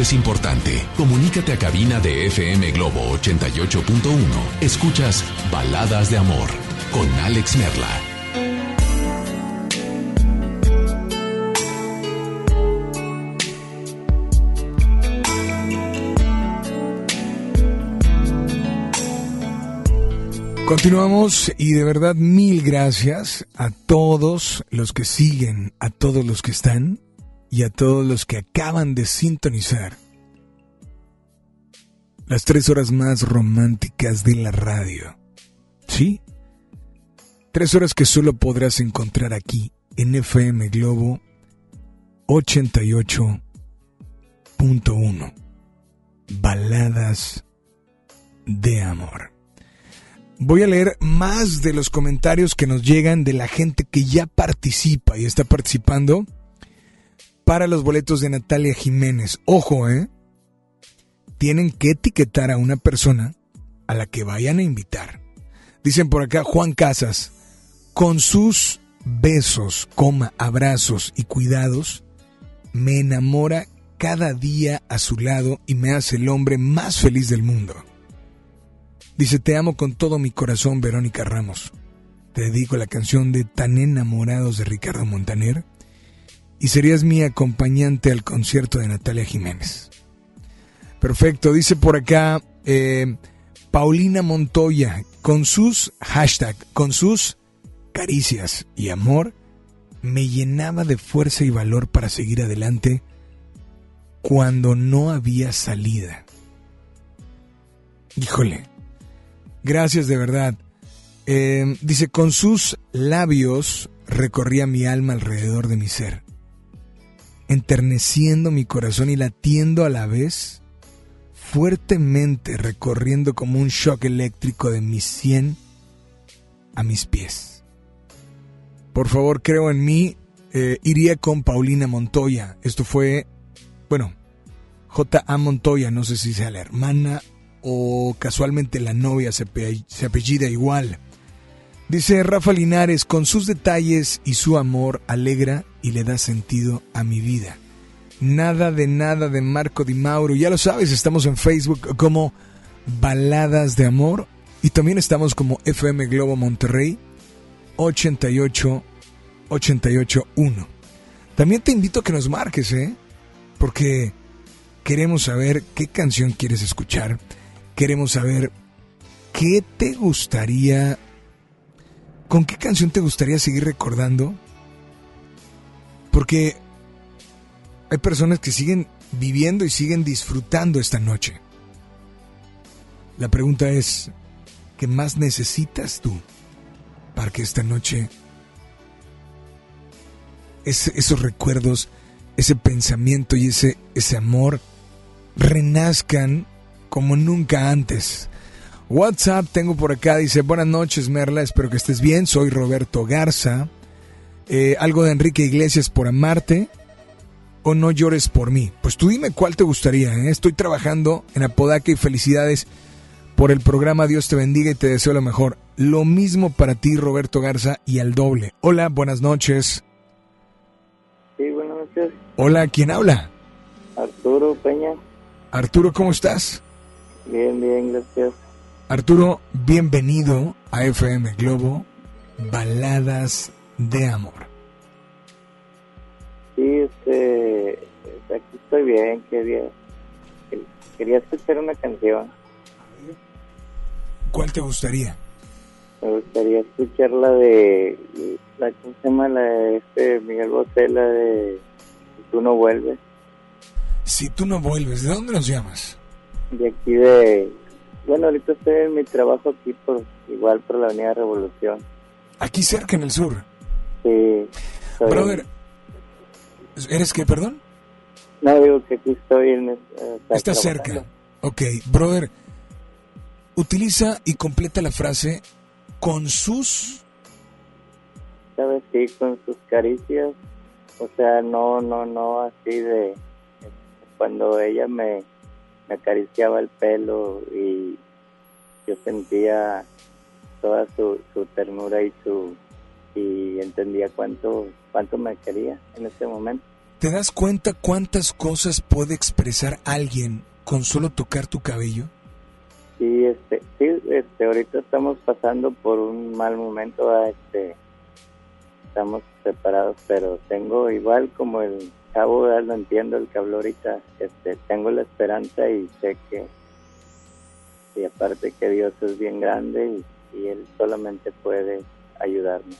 es importante. Comunícate a cabina de FM Globo 88.1. Escuchas Baladas de Amor con Alex Merla. Continuamos y de verdad mil gracias a todos los que siguen, a todos los que están y a todos los que acaban de sintonizar las tres horas más románticas de la radio. ¿Sí? Tres horas que solo podrás encontrar aquí en FM Globo 88.1. Baladas de amor. Voy a leer más de los comentarios que nos llegan de la gente que ya participa y está participando para los boletos de Natalia Jiménez. Ojo, ¿eh? Tienen que etiquetar a una persona a la que vayan a invitar. Dicen por acá Juan Casas, con sus besos, coma, abrazos y cuidados, me enamora cada día a su lado y me hace el hombre más feliz del mundo. Dice, te amo con todo mi corazón, Verónica Ramos. Te dedico la canción de Tan enamorados de Ricardo Montaner y serías mi acompañante al concierto de Natalia Jiménez. Perfecto, dice por acá eh, Paulina Montoya, con sus hashtag, con sus caricias y amor, me llenaba de fuerza y valor para seguir adelante cuando no había salida. Híjole, gracias de verdad. Eh, dice, con sus labios recorría mi alma alrededor de mi ser, enterneciendo mi corazón y latiendo a la vez, fuertemente recorriendo como un shock eléctrico de mis sien a mis pies. Por favor, creo en mí, eh, iría con Paulina Montoya. Esto fue, bueno, J.A. Montoya, no sé si sea la hermana o casualmente la novia se, se apellida igual. Dice Rafa Linares, con sus detalles y su amor alegra y le da sentido a mi vida. Nada de nada de Marco Di Mauro. Ya lo sabes, estamos en Facebook como Baladas de Amor y también estamos como FM Globo Monterrey 88 881. También te invito a que nos marques, ¿eh? Porque queremos saber qué canción quieres escuchar. Queremos saber qué te gustaría ¿Con qué canción te gustaría seguir recordando? Porque hay personas que siguen viviendo y siguen disfrutando esta noche. La pregunta es, ¿qué más necesitas tú para que esta noche esos recuerdos, ese pensamiento y ese, ese amor renazcan como nunca antes? WhatsApp tengo por acá, dice, buenas noches Merla, espero que estés bien, soy Roberto Garza. Eh, algo de Enrique Iglesias por amarte o no llores por mí. Pues tú dime cuál te gustaría. ¿eh? Estoy trabajando en Apodaca y felicidades por el programa Dios te bendiga y te deseo lo mejor. Lo mismo para ti Roberto Garza y al doble. Hola, buenas noches. Sí, buenas noches. Hola, ¿quién habla? Arturo Peña. Arturo, ¿cómo estás? Bien, bien, gracias. Arturo, bienvenido a FM Globo, Baladas de Amor. Sí, este, aquí estoy bien, quería, quería escuchar una canción. ¿Cuál te gustaría? Me gustaría escuchar la de, la, ¿cómo se llama? La de este Miguel Bosé, la de Si tú no vuelves, Si tú no vuelves, ¿de dónde nos llamas? de aquí de, bueno, ahorita estoy en mi trabajo aquí por, igual por la Avenida Revolución. Aquí cerca en el sur. Sí. Brother, ¿eres qué, perdón? No, digo que aquí estoy en... eh, Está cerca. Ok, brother, utiliza y completa la frase con sus... ¿sabes? Sí, con sus caricias. O sea, no, no, no así de... Cuando ella me, me acariciaba el pelo y yo sentía toda su, su ternura y su y entendía cuánto cuánto me quería en ese momento. ¿Te das cuenta cuántas cosas puede expresar alguien con solo tocar tu cabello? Sí, este, sí, este, ahorita estamos pasando por un mal momento, ¿verdad? este, estamos separados, pero tengo igual como el ¿verdad? lo entiendo, el que habló ahorita, este, tengo la esperanza y sé que, y aparte que Dios es bien grande y, y Él solamente puede ayudarme.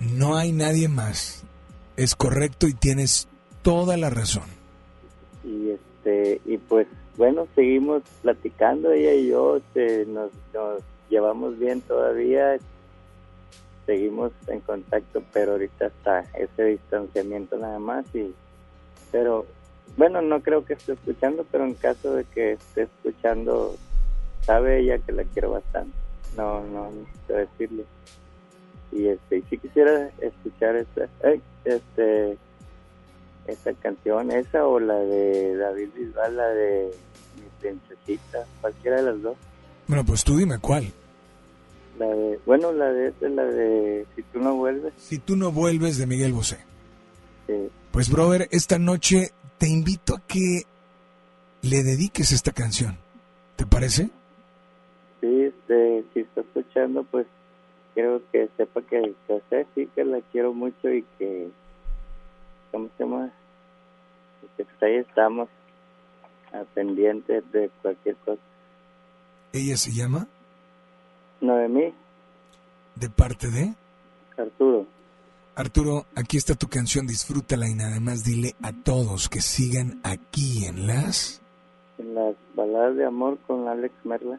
No hay nadie más. Es correcto y tienes toda la razón. y este y pues bueno seguimos platicando ella y yo este, nos, nos llevamos bien todavía seguimos en contacto pero ahorita está ese distanciamiento nada más y pero bueno no creo que esté escuchando pero en caso de que esté escuchando sabe ella que la quiero bastante no no necesito decirle y este y si quisiera escuchar esta ay, este esa canción, esa o la de David Bisbal, la de Mi Princesita, cualquiera de las dos. Bueno, pues tú dime cuál. La de, bueno, la de esa, la de Si tú no vuelves. Si tú no vuelves de Miguel Bosé. Sí. Pues, brother, esta noche te invito a que le dediques esta canción. ¿Te parece? Sí, este, si está escuchando, pues quiero que sepa que, que sé, sí, que la quiero mucho y que, ¿cómo se llama? Y que pues, ahí estamos, pendientes de cualquier cosa. Ella se llama Noemí, De parte de Arturo. Arturo. Aquí está tu canción, disfrútala y nada más dile a todos que sigan aquí en las. en las baladas de amor con Alex Merla.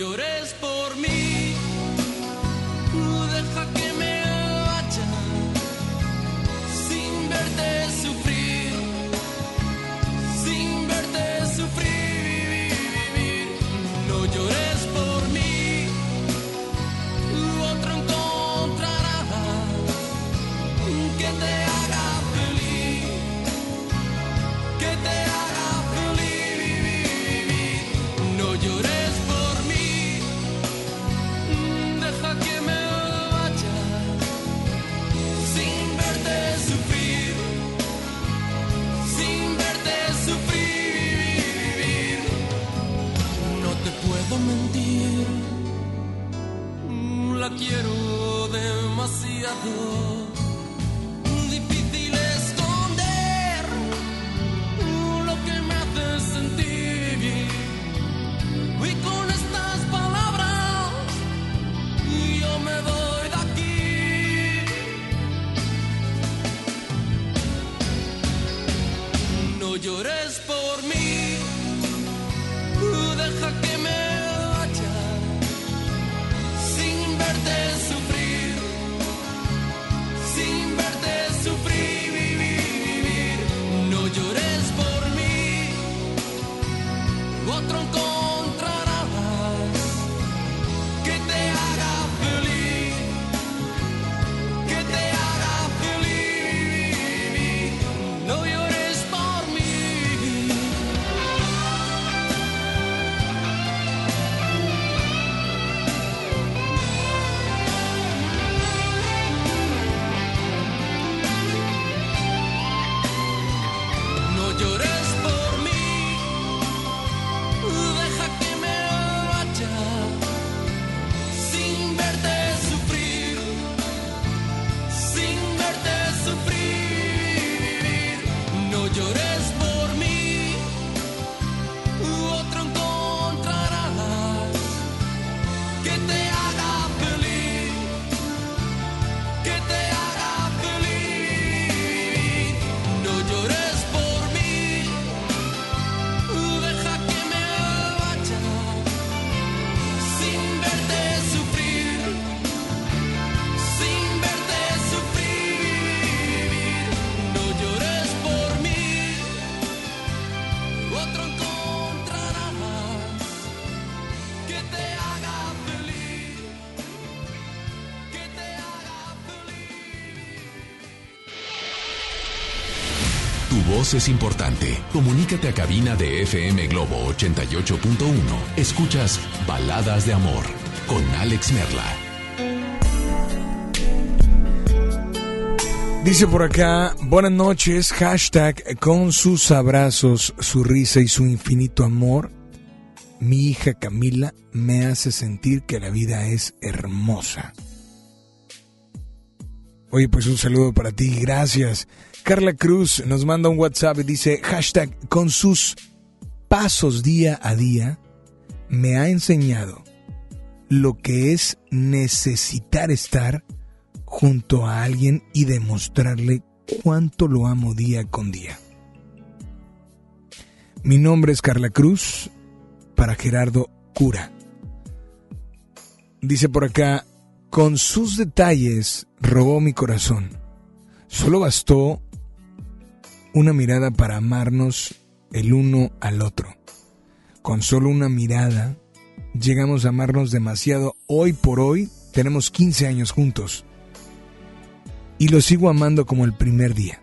lloré es importante. Comunícate a cabina de FM Globo 88.1. Escuchas Baladas de Amor con Alex Merla. Dice por acá, buenas noches, hashtag con sus abrazos, su risa y su infinito amor. Mi hija Camila me hace sentir que la vida es hermosa. Oye, pues un saludo para ti, gracias. Carla Cruz nos manda un WhatsApp y dice, hashtag con sus pasos día a día, me ha enseñado lo que es necesitar estar junto a alguien y demostrarle cuánto lo amo día con día. Mi nombre es Carla Cruz, para Gerardo Cura. Dice por acá, con sus detalles robó mi corazón. Solo bastó una mirada para amarnos el uno al otro. Con solo una mirada llegamos a amarnos demasiado. Hoy por hoy tenemos 15 años juntos. Y lo sigo amando como el primer día.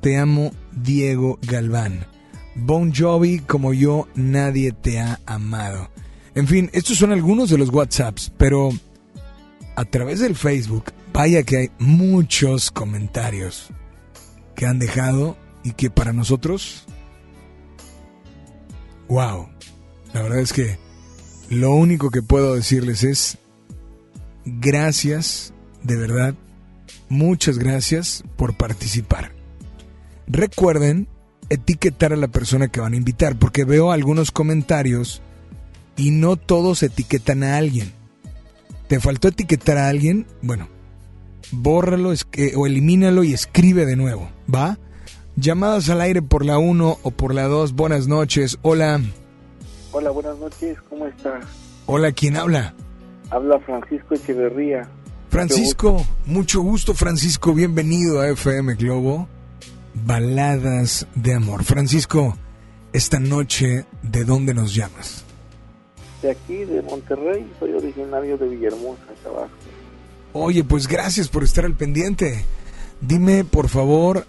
Te amo, Diego Galván. Bon Jovi, como yo, nadie te ha amado. En fin, estos son algunos de los WhatsApps, pero a través del Facebook, vaya que hay muchos comentarios que han dejado y que para nosotros, wow, la verdad es que lo único que puedo decirles es gracias, de verdad, muchas gracias por participar. Recuerden etiquetar a la persona que van a invitar, porque veo algunos comentarios y no todos etiquetan a alguien. ¿Te faltó etiquetar a alguien? Bueno, bórralo o elimínalo y escribe de nuevo, ¿va? Llamadas al aire por la 1 o por la 2, buenas noches. Hola, Hola, buenas noches, ¿cómo está? hola, ¿quién habla? Habla Francisco Echeverría. Francisco, mucho gusto Francisco, bienvenido a FM Globo. Baladas de amor. Francisco, esta noche, ¿de dónde nos llamas? De aquí, de Monterrey, soy originario de Villahermosa, Tabasco. Oye, pues gracias por estar al pendiente. Dime, por favor,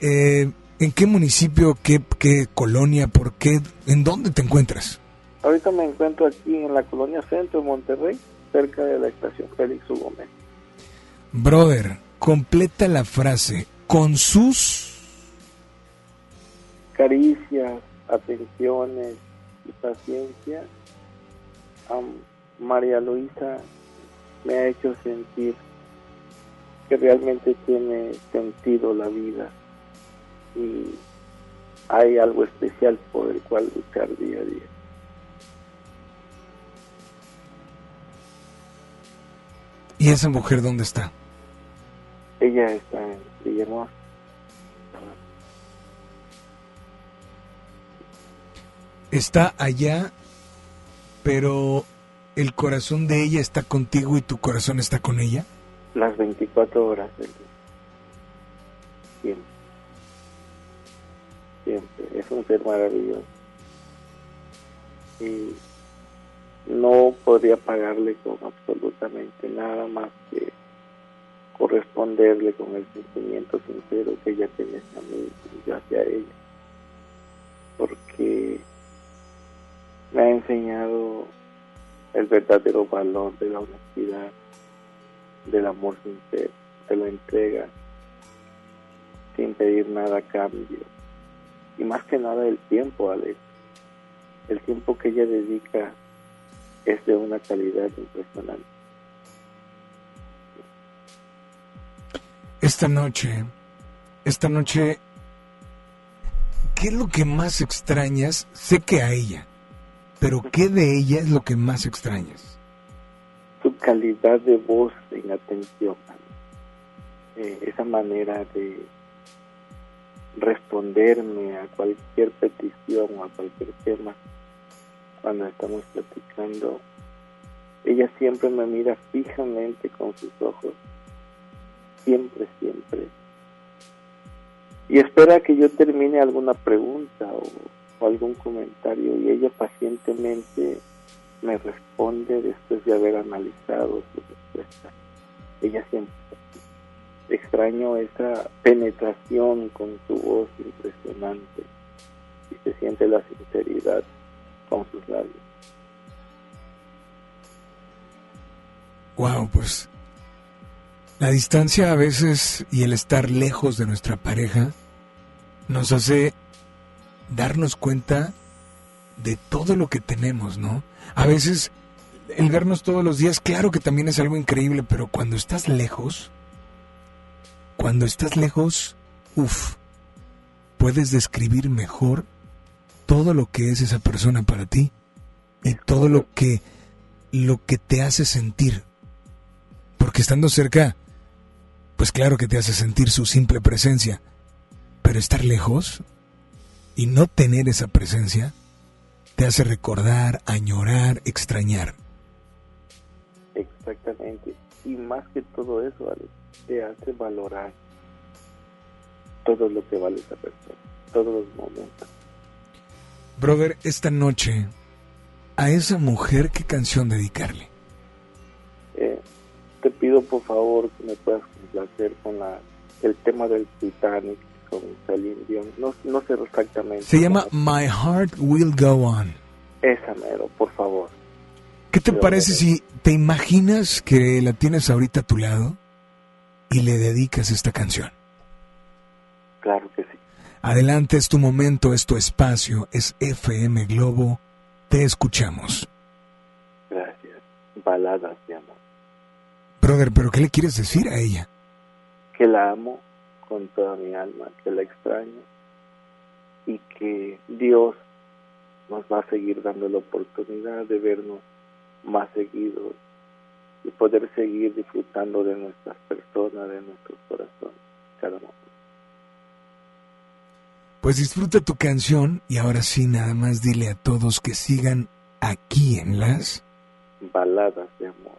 eh, ¿en qué municipio, qué, qué colonia, por qué, en dónde te encuentras? Ahorita me encuentro aquí en la colonia Centro de Monterrey, cerca de la estación Félix U. Gómez. Brother, completa la frase con sus... Caricias, atenciones y paciencia, am, María Luisa me ha hecho sentir que realmente tiene sentido la vida y hay algo especial por el cual luchar día a día. ¿Y esa mujer dónde está? Ella está en Villahermosa. Está allá, pero el corazón de ella está contigo y tu corazón está con ella. Las 24 horas del día. Siempre. Siempre. Es un ser maravilloso. Y no podría pagarle con absolutamente nada más que corresponderle con el sentimiento sincero que ella tiene hacia mí y hacia ella. Porque me ha enseñado el verdadero valor de la honestidad, del amor sincero, de la entrega, sin pedir nada a cambio. Y más que nada el tiempo, Alex. El tiempo que ella dedica es de una calidad impresionante. Esta noche, esta noche, ¿qué es lo que más extrañas? Sé que a ella, pero ¿qué de ella es lo que más extrañas? Calidad de voz en atención, eh, esa manera de responderme a cualquier petición o a cualquier tema cuando estamos platicando. Ella siempre me mira fijamente con sus ojos, siempre, siempre. Y espera que yo termine alguna pregunta o algún comentario y ella pacientemente me responde después de haber analizado su respuesta. Ella siempre extraño esa penetración con su voz impresionante y se siente la sinceridad con sus labios. Wow, pues la distancia a veces y el estar lejos de nuestra pareja nos hace darnos cuenta de todo lo que tenemos, ¿no? A veces el vernos todos los días, claro que también es algo increíble, pero cuando estás lejos, cuando estás lejos, uff, puedes describir mejor todo lo que es esa persona para ti y todo lo que lo que te hace sentir. Porque estando cerca, pues claro que te hace sentir su simple presencia, pero estar lejos y no tener esa presencia te hace recordar, añorar, extrañar. Exactamente. Y más que todo eso, Alex, te hace valorar todo lo que vale esa persona, todos los momentos. Brother, esta noche, a esa mujer, ¿qué canción dedicarle? Eh, te pido por favor que me puedas complacer con la, el tema del Titanic No, no sé exactamente. Se llama My Heart Will Go On. Esa mero, por favor. ¿Qué te parece si te imaginas que la tienes ahorita a tu lado y le dedicas esta canción? Claro que sí. Adelante, es tu momento, es tu espacio, es FM Globo. Te escuchamos. Gracias. Baladas de amor. Brother, ¿pero qué le quieres decir a ella? Que la amo con toda mi alma, que la extraño y que Dios nos va a seguir dando la oportunidad de vernos más seguidos y poder seguir disfrutando de nuestras personas, de nuestros corazones, cada momento. Pues disfruta tu canción y ahora sí nada más dile a todos que sigan aquí en las... Baladas de amor.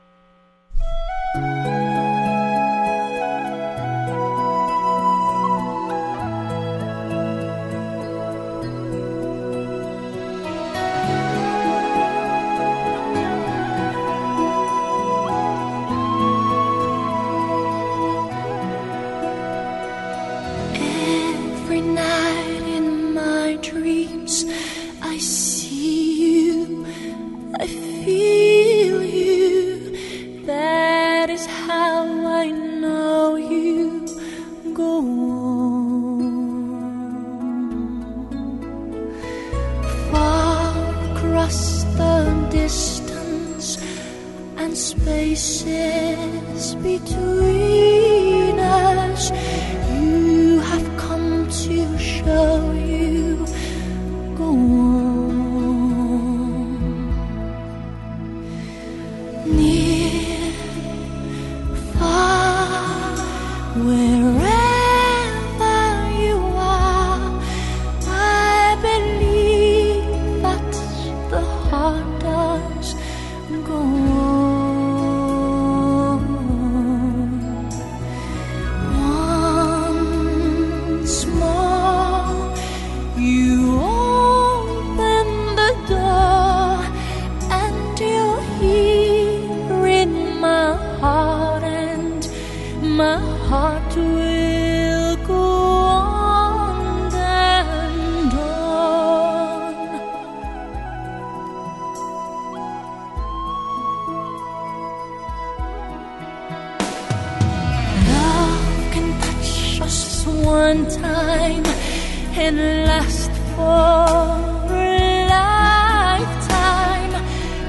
And last for a lifetime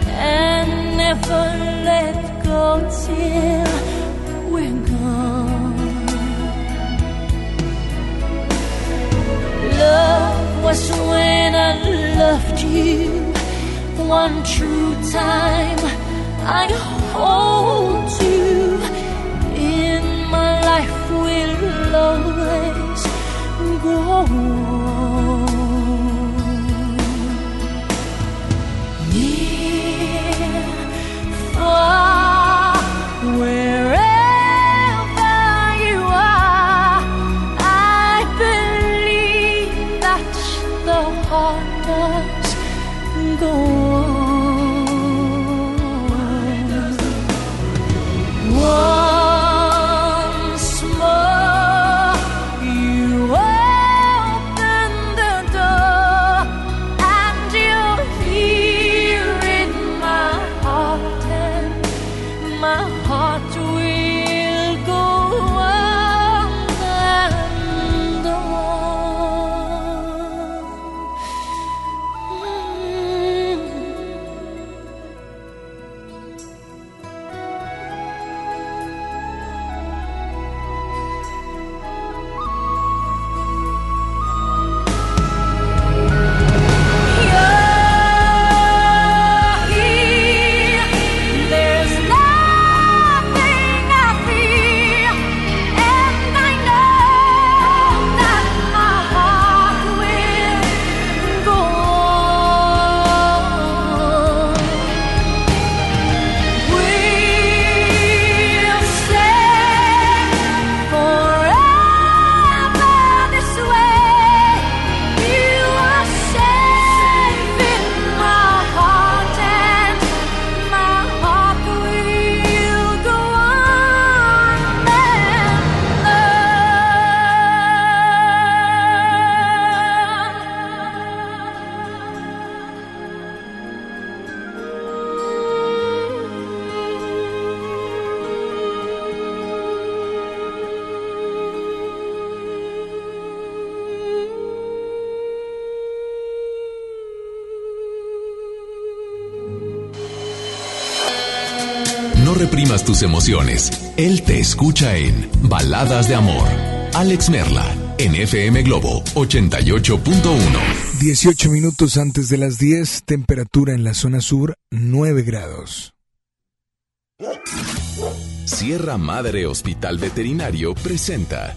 and never let go till we're gone. Love was when I loved you one true time. I hold you in my life will always go on. Tus emociones. Él te escucha en Baladas de Amor. Alex Merla, en FM Globo 88.1. 18 minutos antes de las 10, temperatura en la zona sur 9 grados. Sierra Madre Hospital Veterinario presenta.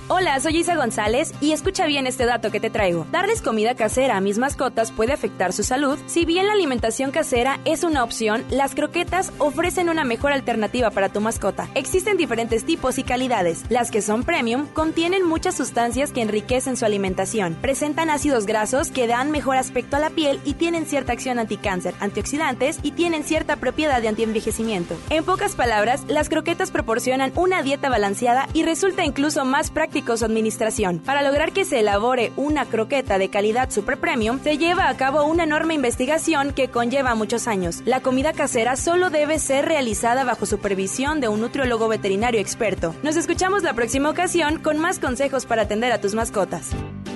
Hola, soy Isa González y escucha bien este dato que te traigo. Darles comida casera a mis mascotas puede afectar su salud. Si bien la alimentación casera es una opción, las croquetas ofrecen una mejor alternativa para tu mascota. Existen diferentes tipos y calidades. Las que son premium contienen muchas sustancias que enriquecen su alimentación. Presentan ácidos grasos que dan mejor aspecto a la piel y tienen cierta acción anticáncer, antioxidantes y tienen cierta propiedad de antienvejecimiento. En pocas palabras, las croquetas proporcionan una dieta balanceada y resulta incluso más su administración. Para lograr que se elabore una croqueta de calidad super premium, se lleva a cabo una enorme investigación que conlleva muchos años. La comida casera solo debe ser realizada bajo supervisión de un nutriólogo veterinario experto. Nos escuchamos la próxima ocasión con más consejos para atender a tus mascotas.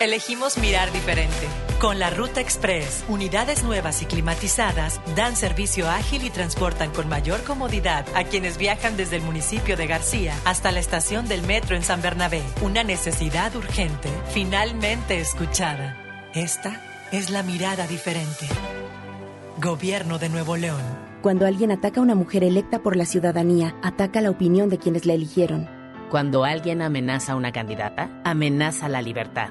Elegimos mirar diferente. Con la Ruta Express, unidades nuevas y climatizadas dan servicio ágil y transportan con mayor comodidad a quienes viajan desde el municipio de García hasta la estación del metro en San Bernabé. Una necesidad urgente, finalmente escuchada. Esta es la mirada diferente. Gobierno de Nuevo León. Cuando alguien ataca a una mujer electa por la ciudadanía, ataca la opinión de quienes la eligieron. Cuando alguien amenaza a una candidata, amenaza la libertad.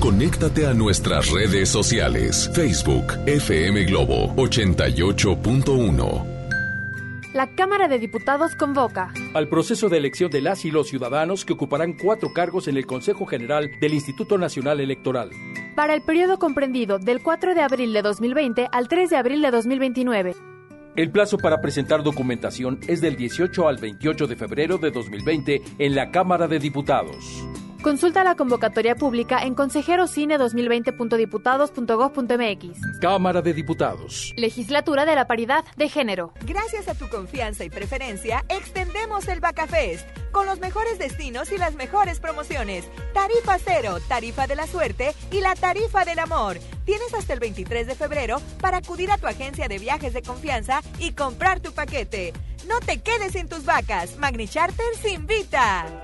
Conéctate a nuestras redes sociales. Facebook, FM Globo 88.1. La Cámara de Diputados convoca al proceso de elección de las y los ciudadanos que ocuparán cuatro cargos en el Consejo General del Instituto Nacional Electoral. para el periodo comprendido del 4 de abril de 2020 al 3 de abril de 2029. El plazo para presentar documentación es del 18 al 28 de febrero de 2020 en la Cámara de Diputados. Consulta la convocatoria pública en consejerocine2020.diputados.gov.mx. Cámara de Diputados. Legislatura de la Paridad de Género. Gracias a tu confianza y preferencia, extendemos el Bacafest con los mejores destinos y las mejores promociones. Tarifa cero, tarifa de la suerte y la tarifa del amor. Tienes hasta el 23 de febrero para acudir a tu agencia de viajes de confianza y comprar tu paquete. No te quedes sin tus vacas. Magni Charters invita.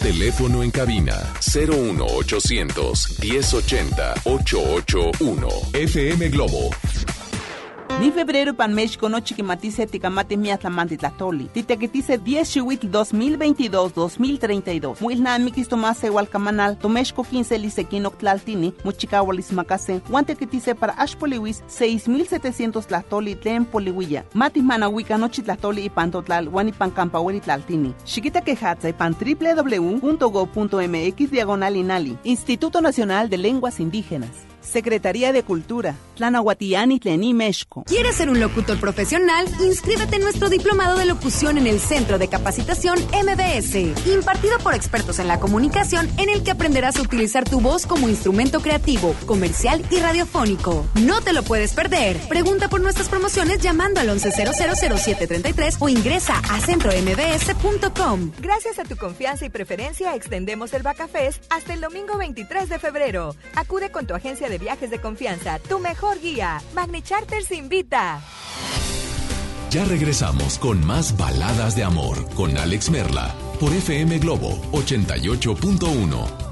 Teléfono en cabina 01800 1080 881 FM Globo Ni febrero pan México no chiquimatice ticamate miatlamanti tlatoli. Titequitice 10 chihuitl 2022-2032. Muilnamikis tomase hualcamanal, tomexco 15 lisequinoc tlaltini, muchicahualis macase, guantequitice para ashpoliwis 6700 tlatoli tlen poliwilla. Matis manahuica nochi tlatoli y pantotlal, guanipan campaweri tlaltini. Chiquita quejatza pan www.go.mx diagonal inali. Instituto Nacional de Lenguas Indígenas. Secretaría de Cultura, Tlanahuatiani Tlení, México. ¿Quieres ser un locutor profesional? Inscríbete en nuestro diplomado de locución en el Centro de Capacitación MBS, impartido por expertos en la comunicación, en el que aprenderás a utilizar tu voz como instrumento creativo, comercial y radiofónico. No te lo puedes perder. Pregunta por nuestras promociones llamando al 11000733 o ingresa a centrombs.com. Gracias a tu confianza y preferencia, extendemos el Bacafest hasta el domingo 23 de febrero. Acude con tu agencia de viajes de confianza, tu mejor guía. Magni Charters invita. Ya regresamos con más baladas de amor con Alex Merla por FM Globo 88.1.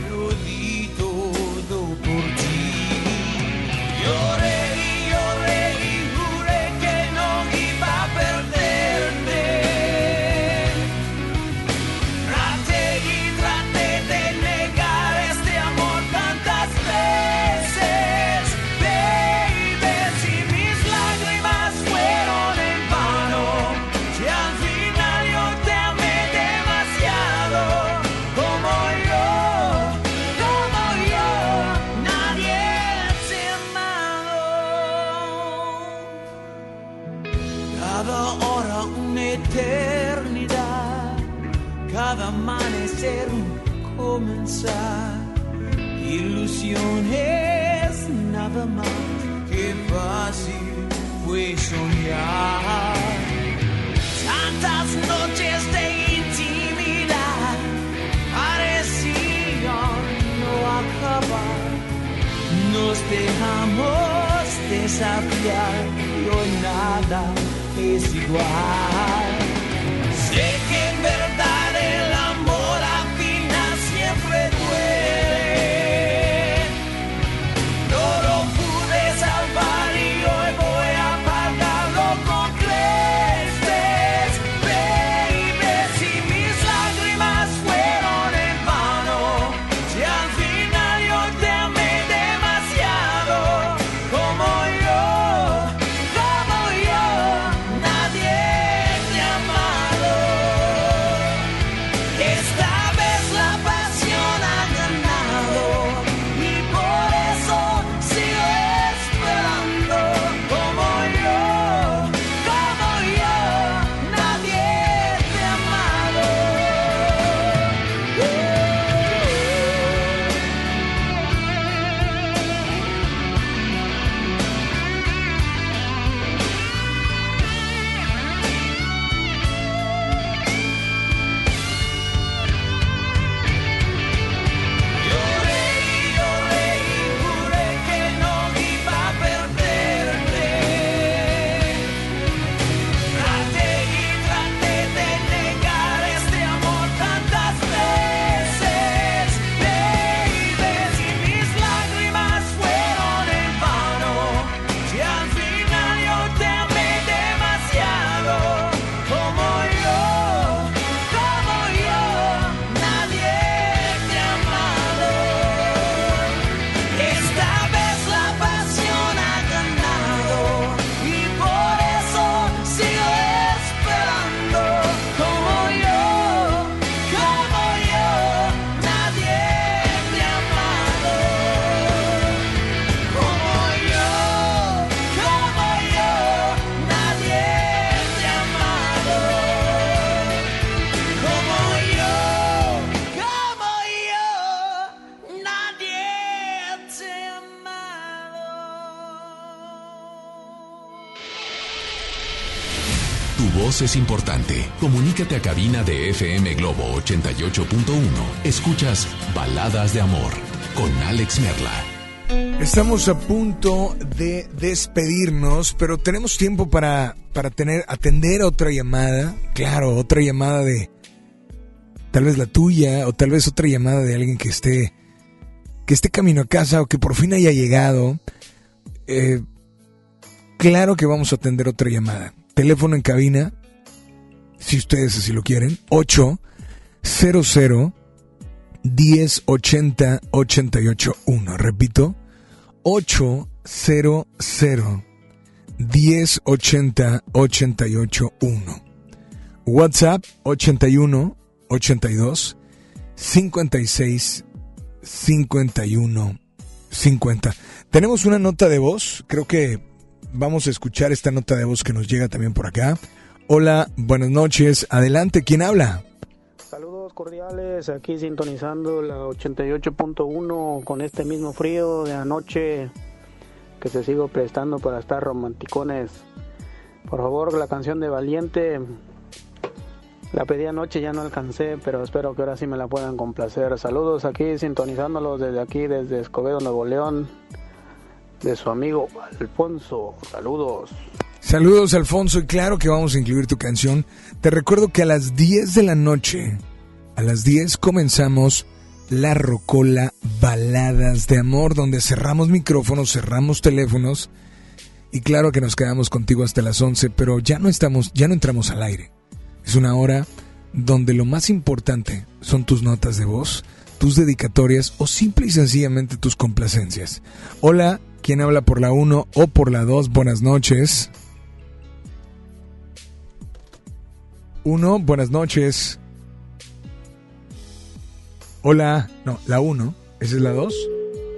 Comenzar. Ilusiones nada más que fácil fue soñar. Tantas noches de intimidad parecían no acabar. Nos dejamos desafiar y hoy nada es igual. Sé es importante. Comunícate a cabina de FM Globo 88.1. Escuchas Baladas de Amor con Alex Merla. Estamos a punto de despedirnos, pero tenemos tiempo para, para tener, atender otra llamada. Claro, otra llamada de tal vez la tuya, o tal vez otra llamada de alguien que esté, que esté camino a casa o que por fin haya llegado. Eh, claro que vamos a atender otra llamada. Teléfono en cabina, si ustedes así lo quieren, 800 1080 881. Repito, 800 1080 881. WhatsApp 81 82 56 51 50. Tenemos una nota de voz, creo que vamos a escuchar esta nota de voz que nos llega también por acá. Hola, buenas noches, adelante, ¿quién habla? Saludos cordiales, aquí sintonizando la 88.1 con este mismo frío de anoche que se sigo prestando para estar romanticones. Por favor, la canción de Valiente la pedí anoche, ya no alcancé, pero espero que ahora sí me la puedan complacer. Saludos aquí, sintonizándolos desde aquí, desde Escobedo, Nuevo León, de su amigo Alfonso. Saludos. Saludos Alfonso y claro que vamos a incluir tu canción. Te recuerdo que a las 10 de la noche, a las 10 comenzamos la Rocola Baladas de Amor, donde cerramos micrófonos, cerramos teléfonos y claro que nos quedamos contigo hasta las 11, pero ya no estamos, ya no entramos al aire. Es una hora donde lo más importante son tus notas de voz, tus dedicatorias o simple y sencillamente tus complacencias. Hola, ¿quién habla por la 1 o por la 2? Buenas noches. 1, buenas noches. Hola, no, la 1, esa es la 2.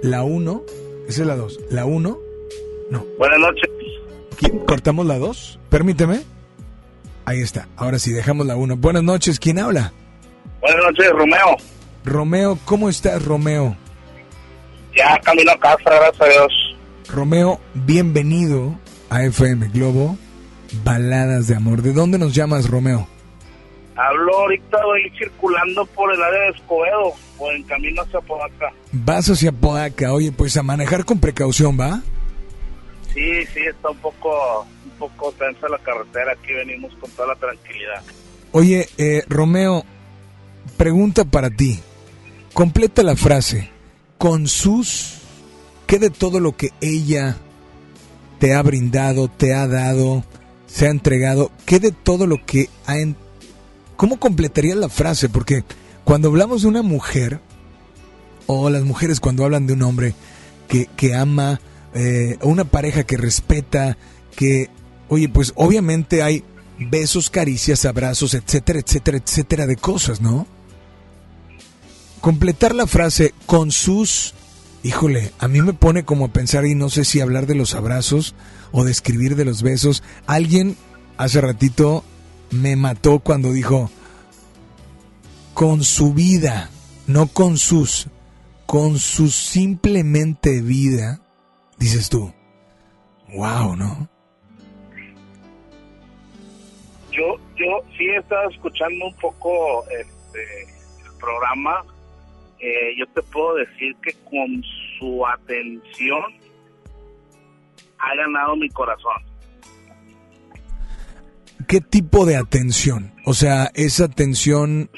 La 1, esa es la 2. La 1, no. Buenas noches. ¿Qui- ¿Cortamos la 2? Permíteme. Ahí está, ahora sí, dejamos la 1. Buenas noches, ¿quién habla? Buenas noches, Romeo. Romeo, ¿cómo estás, Romeo? Ya camino a casa, gracias a Dios. Romeo, bienvenido a FM Globo, Baladas de Amor. ¿De dónde nos llamas, Romeo? Hablo ahorita, voy circulando por el área de Escobedo, o en camino hacia Podaca. Vas hacia Podaca. Oye, pues a manejar con precaución, ¿va? Sí, sí, está un poco, un poco tensa la carretera. Aquí venimos con toda la tranquilidad. Oye, eh, Romeo, pregunta para ti. Completa la frase. Con sus... ¿Qué de todo lo que ella te ha brindado, te ha dado, se ha entregado? ¿Qué de todo lo que ha... en- ¿Cómo completarías la frase? Porque cuando hablamos de una mujer, o las mujeres cuando hablan de un hombre que, que ama, eh, una pareja que respeta, que, oye, pues obviamente hay besos, caricias, abrazos, etcétera, etcétera, etcétera de cosas, ¿no? Completar la frase con sus, híjole, a mí me pone como a pensar y no sé si hablar de los abrazos o de escribir de los besos. Alguien hace ratito me mató cuando dijo con su vida, no con sus, con su simplemente vida, dices tú. Wow, ¿no? Yo, yo sí he estado escuchando un poco este, el programa. Eh, yo te puedo decir que con su atención ha ganado mi corazón. ¿Qué tipo de atención? O sea, esa atención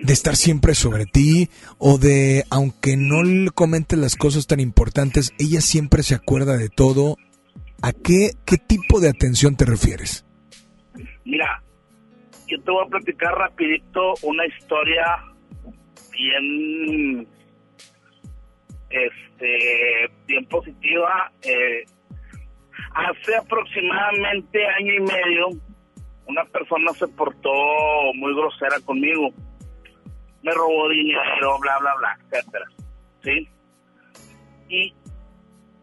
de estar siempre sobre ti o de, aunque no le comentes las cosas tan importantes, ella siempre se acuerda de todo. ¿A qué, qué tipo de atención te refieres? Mira, yo te voy a platicar rapidito una historia bien, este, bien positiva. Eh, hace aproximadamente año y medio, una persona se portó muy grosera conmigo. Me robó dinero, bla, bla, bla, etcétera. ¿Sí? Y,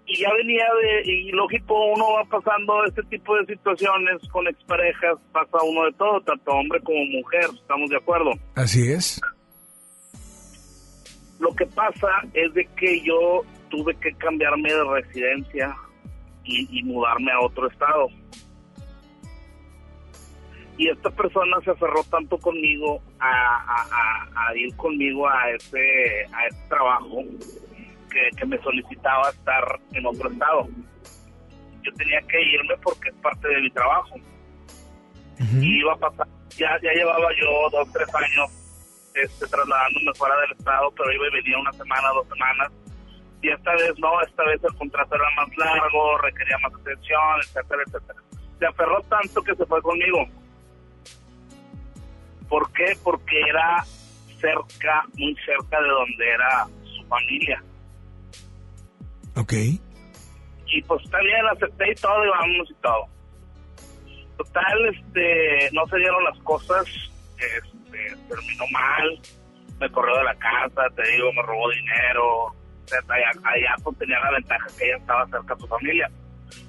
y ya venía de, y lógico, uno va pasando este tipo de situaciones con exparejas, pasa uno de todo, tanto hombre como mujer, estamos de acuerdo. Así es. Lo que pasa es de que yo tuve que cambiarme de residencia y, y mudarme a otro estado. Y esta persona se aferró tanto conmigo a, a- a- a ir conmigo a ese, a ese trabajo que, que me solicitaba estar en otro estado. Yo tenía que irme porque es parte de mi trabajo. Y iba a pasar, ya, ya llevaba yo dos, tres años este, trasladándome fuera del estado, pero iba y venía una semana, dos semanas. Y esta vez no, esta vez el contrato era más largo, requería más atención, etcétera, etcétera. Se aferró tanto que se fue conmigo. ¿Por qué? Porque era cerca, muy cerca de donde era su familia. Ok. Y pues está bien, acepté y todo, y vámonos y todo. Total, este, no se dieron las cosas, este, terminó mal, me corrió de la casa, te digo, me robó dinero, allá, allá pues tenía la ventaja que ella estaba cerca de su familia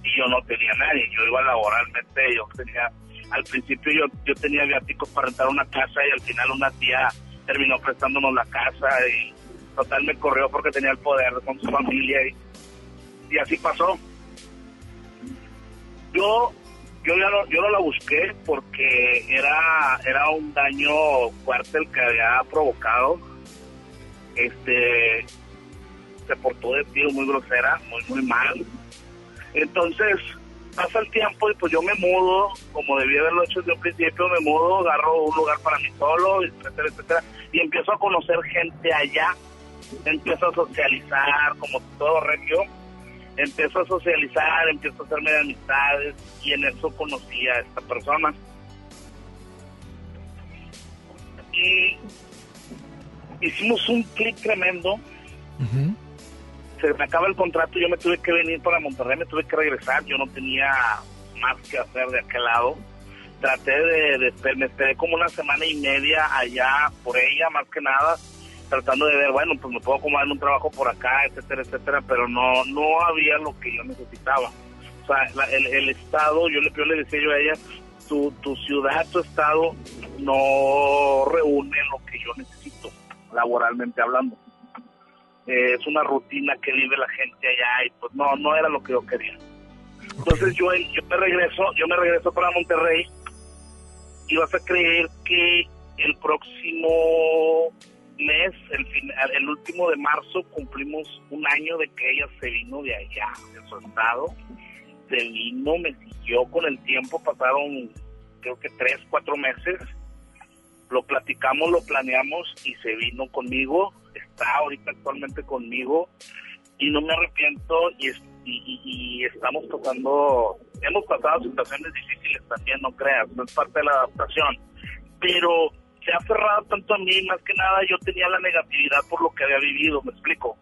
y yo no tenía nadie, yo iba laboralmente, yo tenía, al principio yo, yo tenía viáticos para rentar una casa y al final una tía terminó prestándonos la casa y total me corrió porque tenía el poder con su familia y, y así pasó. Yo yo ya no, yo no la busqué porque era era un daño fuerte el que había provocado. Este se portó de tío muy grosera, muy muy mal. Entonces pasa el tiempo y pues yo me mudo, como debía haberlo hecho desde un principio, me mudo, agarro un lugar para mí solo, etcétera, etcétera, y empiezo a conocer gente allá, empiezo a socializar como todo regio, empiezo a socializar, empiezo a hacerme de amistades y en eso conocí a esta persona. Y hicimos un clic tremendo. Se me acaba el contrato, yo me tuve que venir para Monterrey, me tuve que regresar, yo no tenía más que hacer de aquel lado. Traté de, de- me esperé como una semana y media allá por ella, más que nada, tratando de ver, bueno, pues me puedo acomodar en un trabajo por acá, etcétera, etcétera, pero no no había lo que yo necesitaba. O sea, la- el, el estado, yo le, yo le decía yo a ella, tu, tu ciudad, tu estado no reúne lo que yo necesito, laboralmente hablando. Eh, es una rutina que vive la gente allá y pues no, no era lo que yo quería. Entonces yo, yo me regreso, yo me regreso para Monterrey y vas a creer que el próximo mes, el, fin- el último de marzo, cumplimos un año de que ella se vino de allá, de su estado. Se vino, me siguió con el tiempo, pasaron creo que tres, cuatro meses. Lo platicamos, lo planeamos y se vino conmigo. Está ahorita actualmente conmigo y no me arrepiento y, es- y, y- y estamos pasando, hemos pasado situaciones difíciles también, no creas, no es parte de la adaptación, pero se ha aferrado tanto a mí, más que nada yo tenía la negatividad por lo que había vivido, me explico,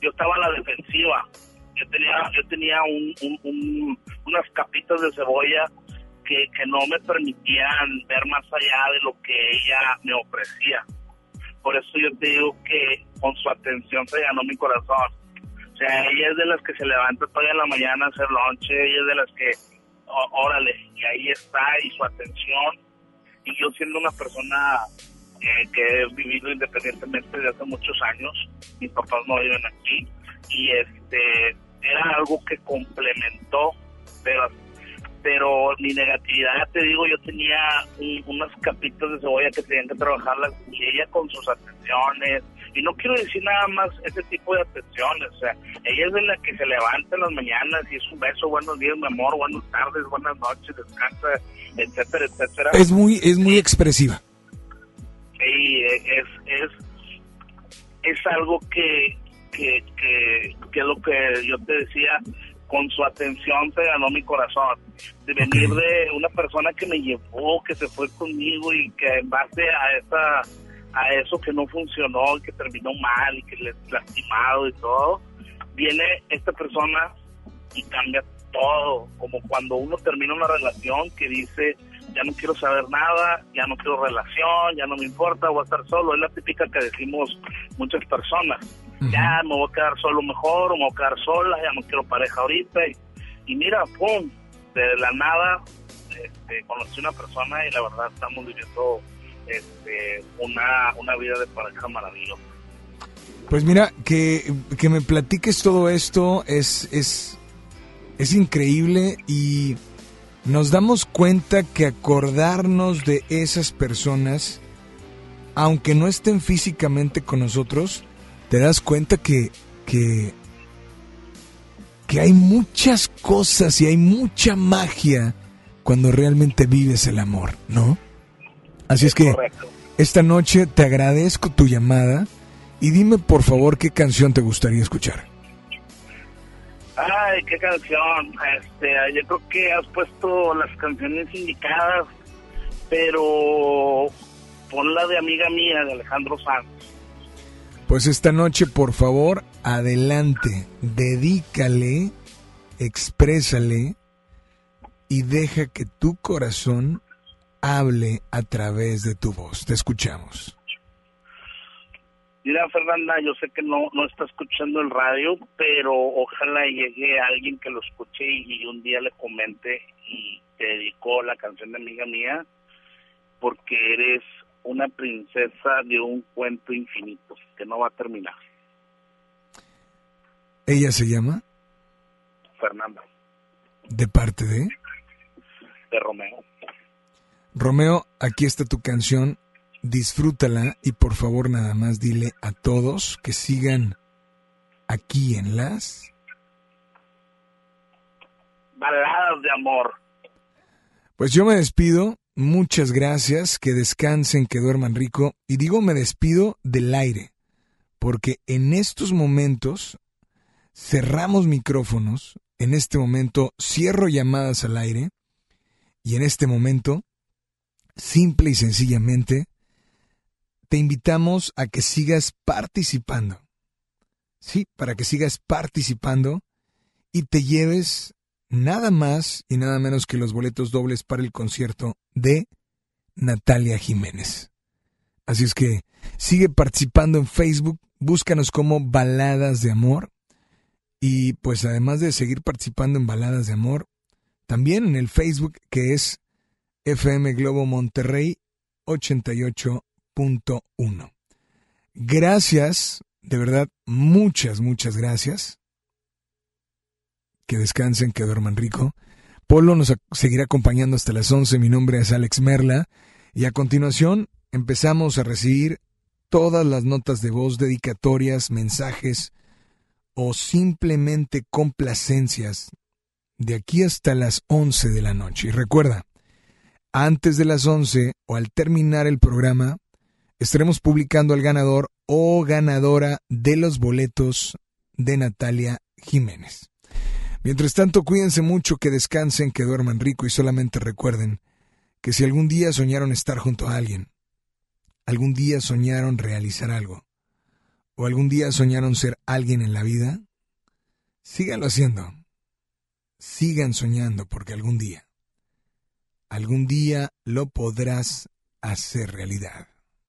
yo estaba a la defensiva, yo tenía, yo tenía un, un- un- unas capitas de cebolla que no me permitían ver más allá de lo que ella me ofrecía. Por eso yo te digo que con su atención se ganó mi corazón. O sea, ella es de las que se levanta todavía en la mañana a hacer lonche, ella es de las que, órale, y ahí está, y su atención. Y yo siendo una persona eh, que he vivido independientemente de hace muchos años, mis papás no viven aquí, y este era algo que complementó, pero pero mi negatividad, te digo, yo tenía un- unas capitas de cebolla que tenían que trabajarlas y ella con sus atenciones, y no quiero decir nada más ese tipo de atenciones, o sea, ella es de la que se levanta en las mañanas y es un beso, buenos días, mi amor, buenas tardes, buenas noches, descansa, etcétera, etcétera. Es muy, es muy expresiva. Sí, es, es, es algo que, que, que, que es lo que yo te decía, con su atención se ganó mi corazón. De venir de una persona que me llevó, que se fue conmigo y que en base a esa a eso que no funcionó y que terminó mal y que le lastimado y todo, viene esta persona y cambia todo, como cuando uno termina una relación que dice, ya no quiero saber nada, ya no quiero relación, ya no me importa, voy a estar solo, es la típica que decimos muchas personas, ya me voy a quedar solo mejor, o me voy a quedar sola, ya no quiero pareja ahorita, y, y mira, pum, de la nada, este, conocí una persona y la verdad estamos viviendo este, una, una vida de pareja maravillosa. Pues mira, que, que me platiques todo esto es, es, es increíble y nos damos cuenta que acordarnos de esas personas, aunque no estén físicamente con nosotros, te das cuenta que, que, que hay muchas cosas y hay mucha magia cuando realmente vives el amor, ¿no? Así es, que esta noche te agradezco tu llamada y dime por favor qué canción te gustaría escuchar. Ay, qué canción. Este, yo creo que has puesto las canciones indicadas, pero pon la de amiga mía, de Alejandro Sanz. Pues esta noche, por favor, adelante, dedícale, exprésale y deja que tu corazón hable a través de tu voz. Te escuchamos. Mira, Fernanda, yo sé que no, no está escuchando el radio, pero ojalá llegue alguien que lo escuche y, y un día le comente y te dedicó la canción de amiga mía, porque eres una princesa de un cuento infinito que no va a terminar. ¿Ella se llama? Fernanda, ¿De parte de? de Romeo. Romeo, aquí está tu canción, disfrútala y por favor nada más dile a todos que sigan aquí en las... Baladas de amor. Pues yo me despido, muchas gracias, que descansen, que duerman rico. Y digo me despido del aire, porque en estos momentos cerramos micrófonos, en este momento cierro llamadas al aire. Y en este momento, simple y sencillamente, te invitamos a que sigas participando. Sí, para que sigas participando y te lleves nada más y nada menos que los boletos dobles para el concierto de Natalia Jiménez. Así es que sigue participando en Facebook, búscanos como Baladas de Amor y pues además de seguir participando en Baladas de Amor, también en el Facebook que es FM Globo Monterrey 88.1. Gracias, de verdad, muchas, muchas gracias. Que descansen, que duerman rico. Polo nos seguirá acompañando hasta las 11. Mi nombre es Alex Merla. Y a continuación empezamos a recibir todas las notas de voz, dedicatorias, mensajes o simplemente complacencias de aquí hasta las 11 de la noche. Y recuerda, antes de las 11 o al terminar el programa, estaremos publicando al ganador o ganadora de los boletos de Natalia Jiménez. Mientras tanto, cuídense mucho, que descansen, que duerman rico y solamente recuerden que si algún día soñaron estar junto a alguien, algún día soñaron realizar algo, o algún día soñaron ser alguien en la vida, síganlo haciendo. Sigan soñando porque algún día, algún día lo podrás hacer realidad.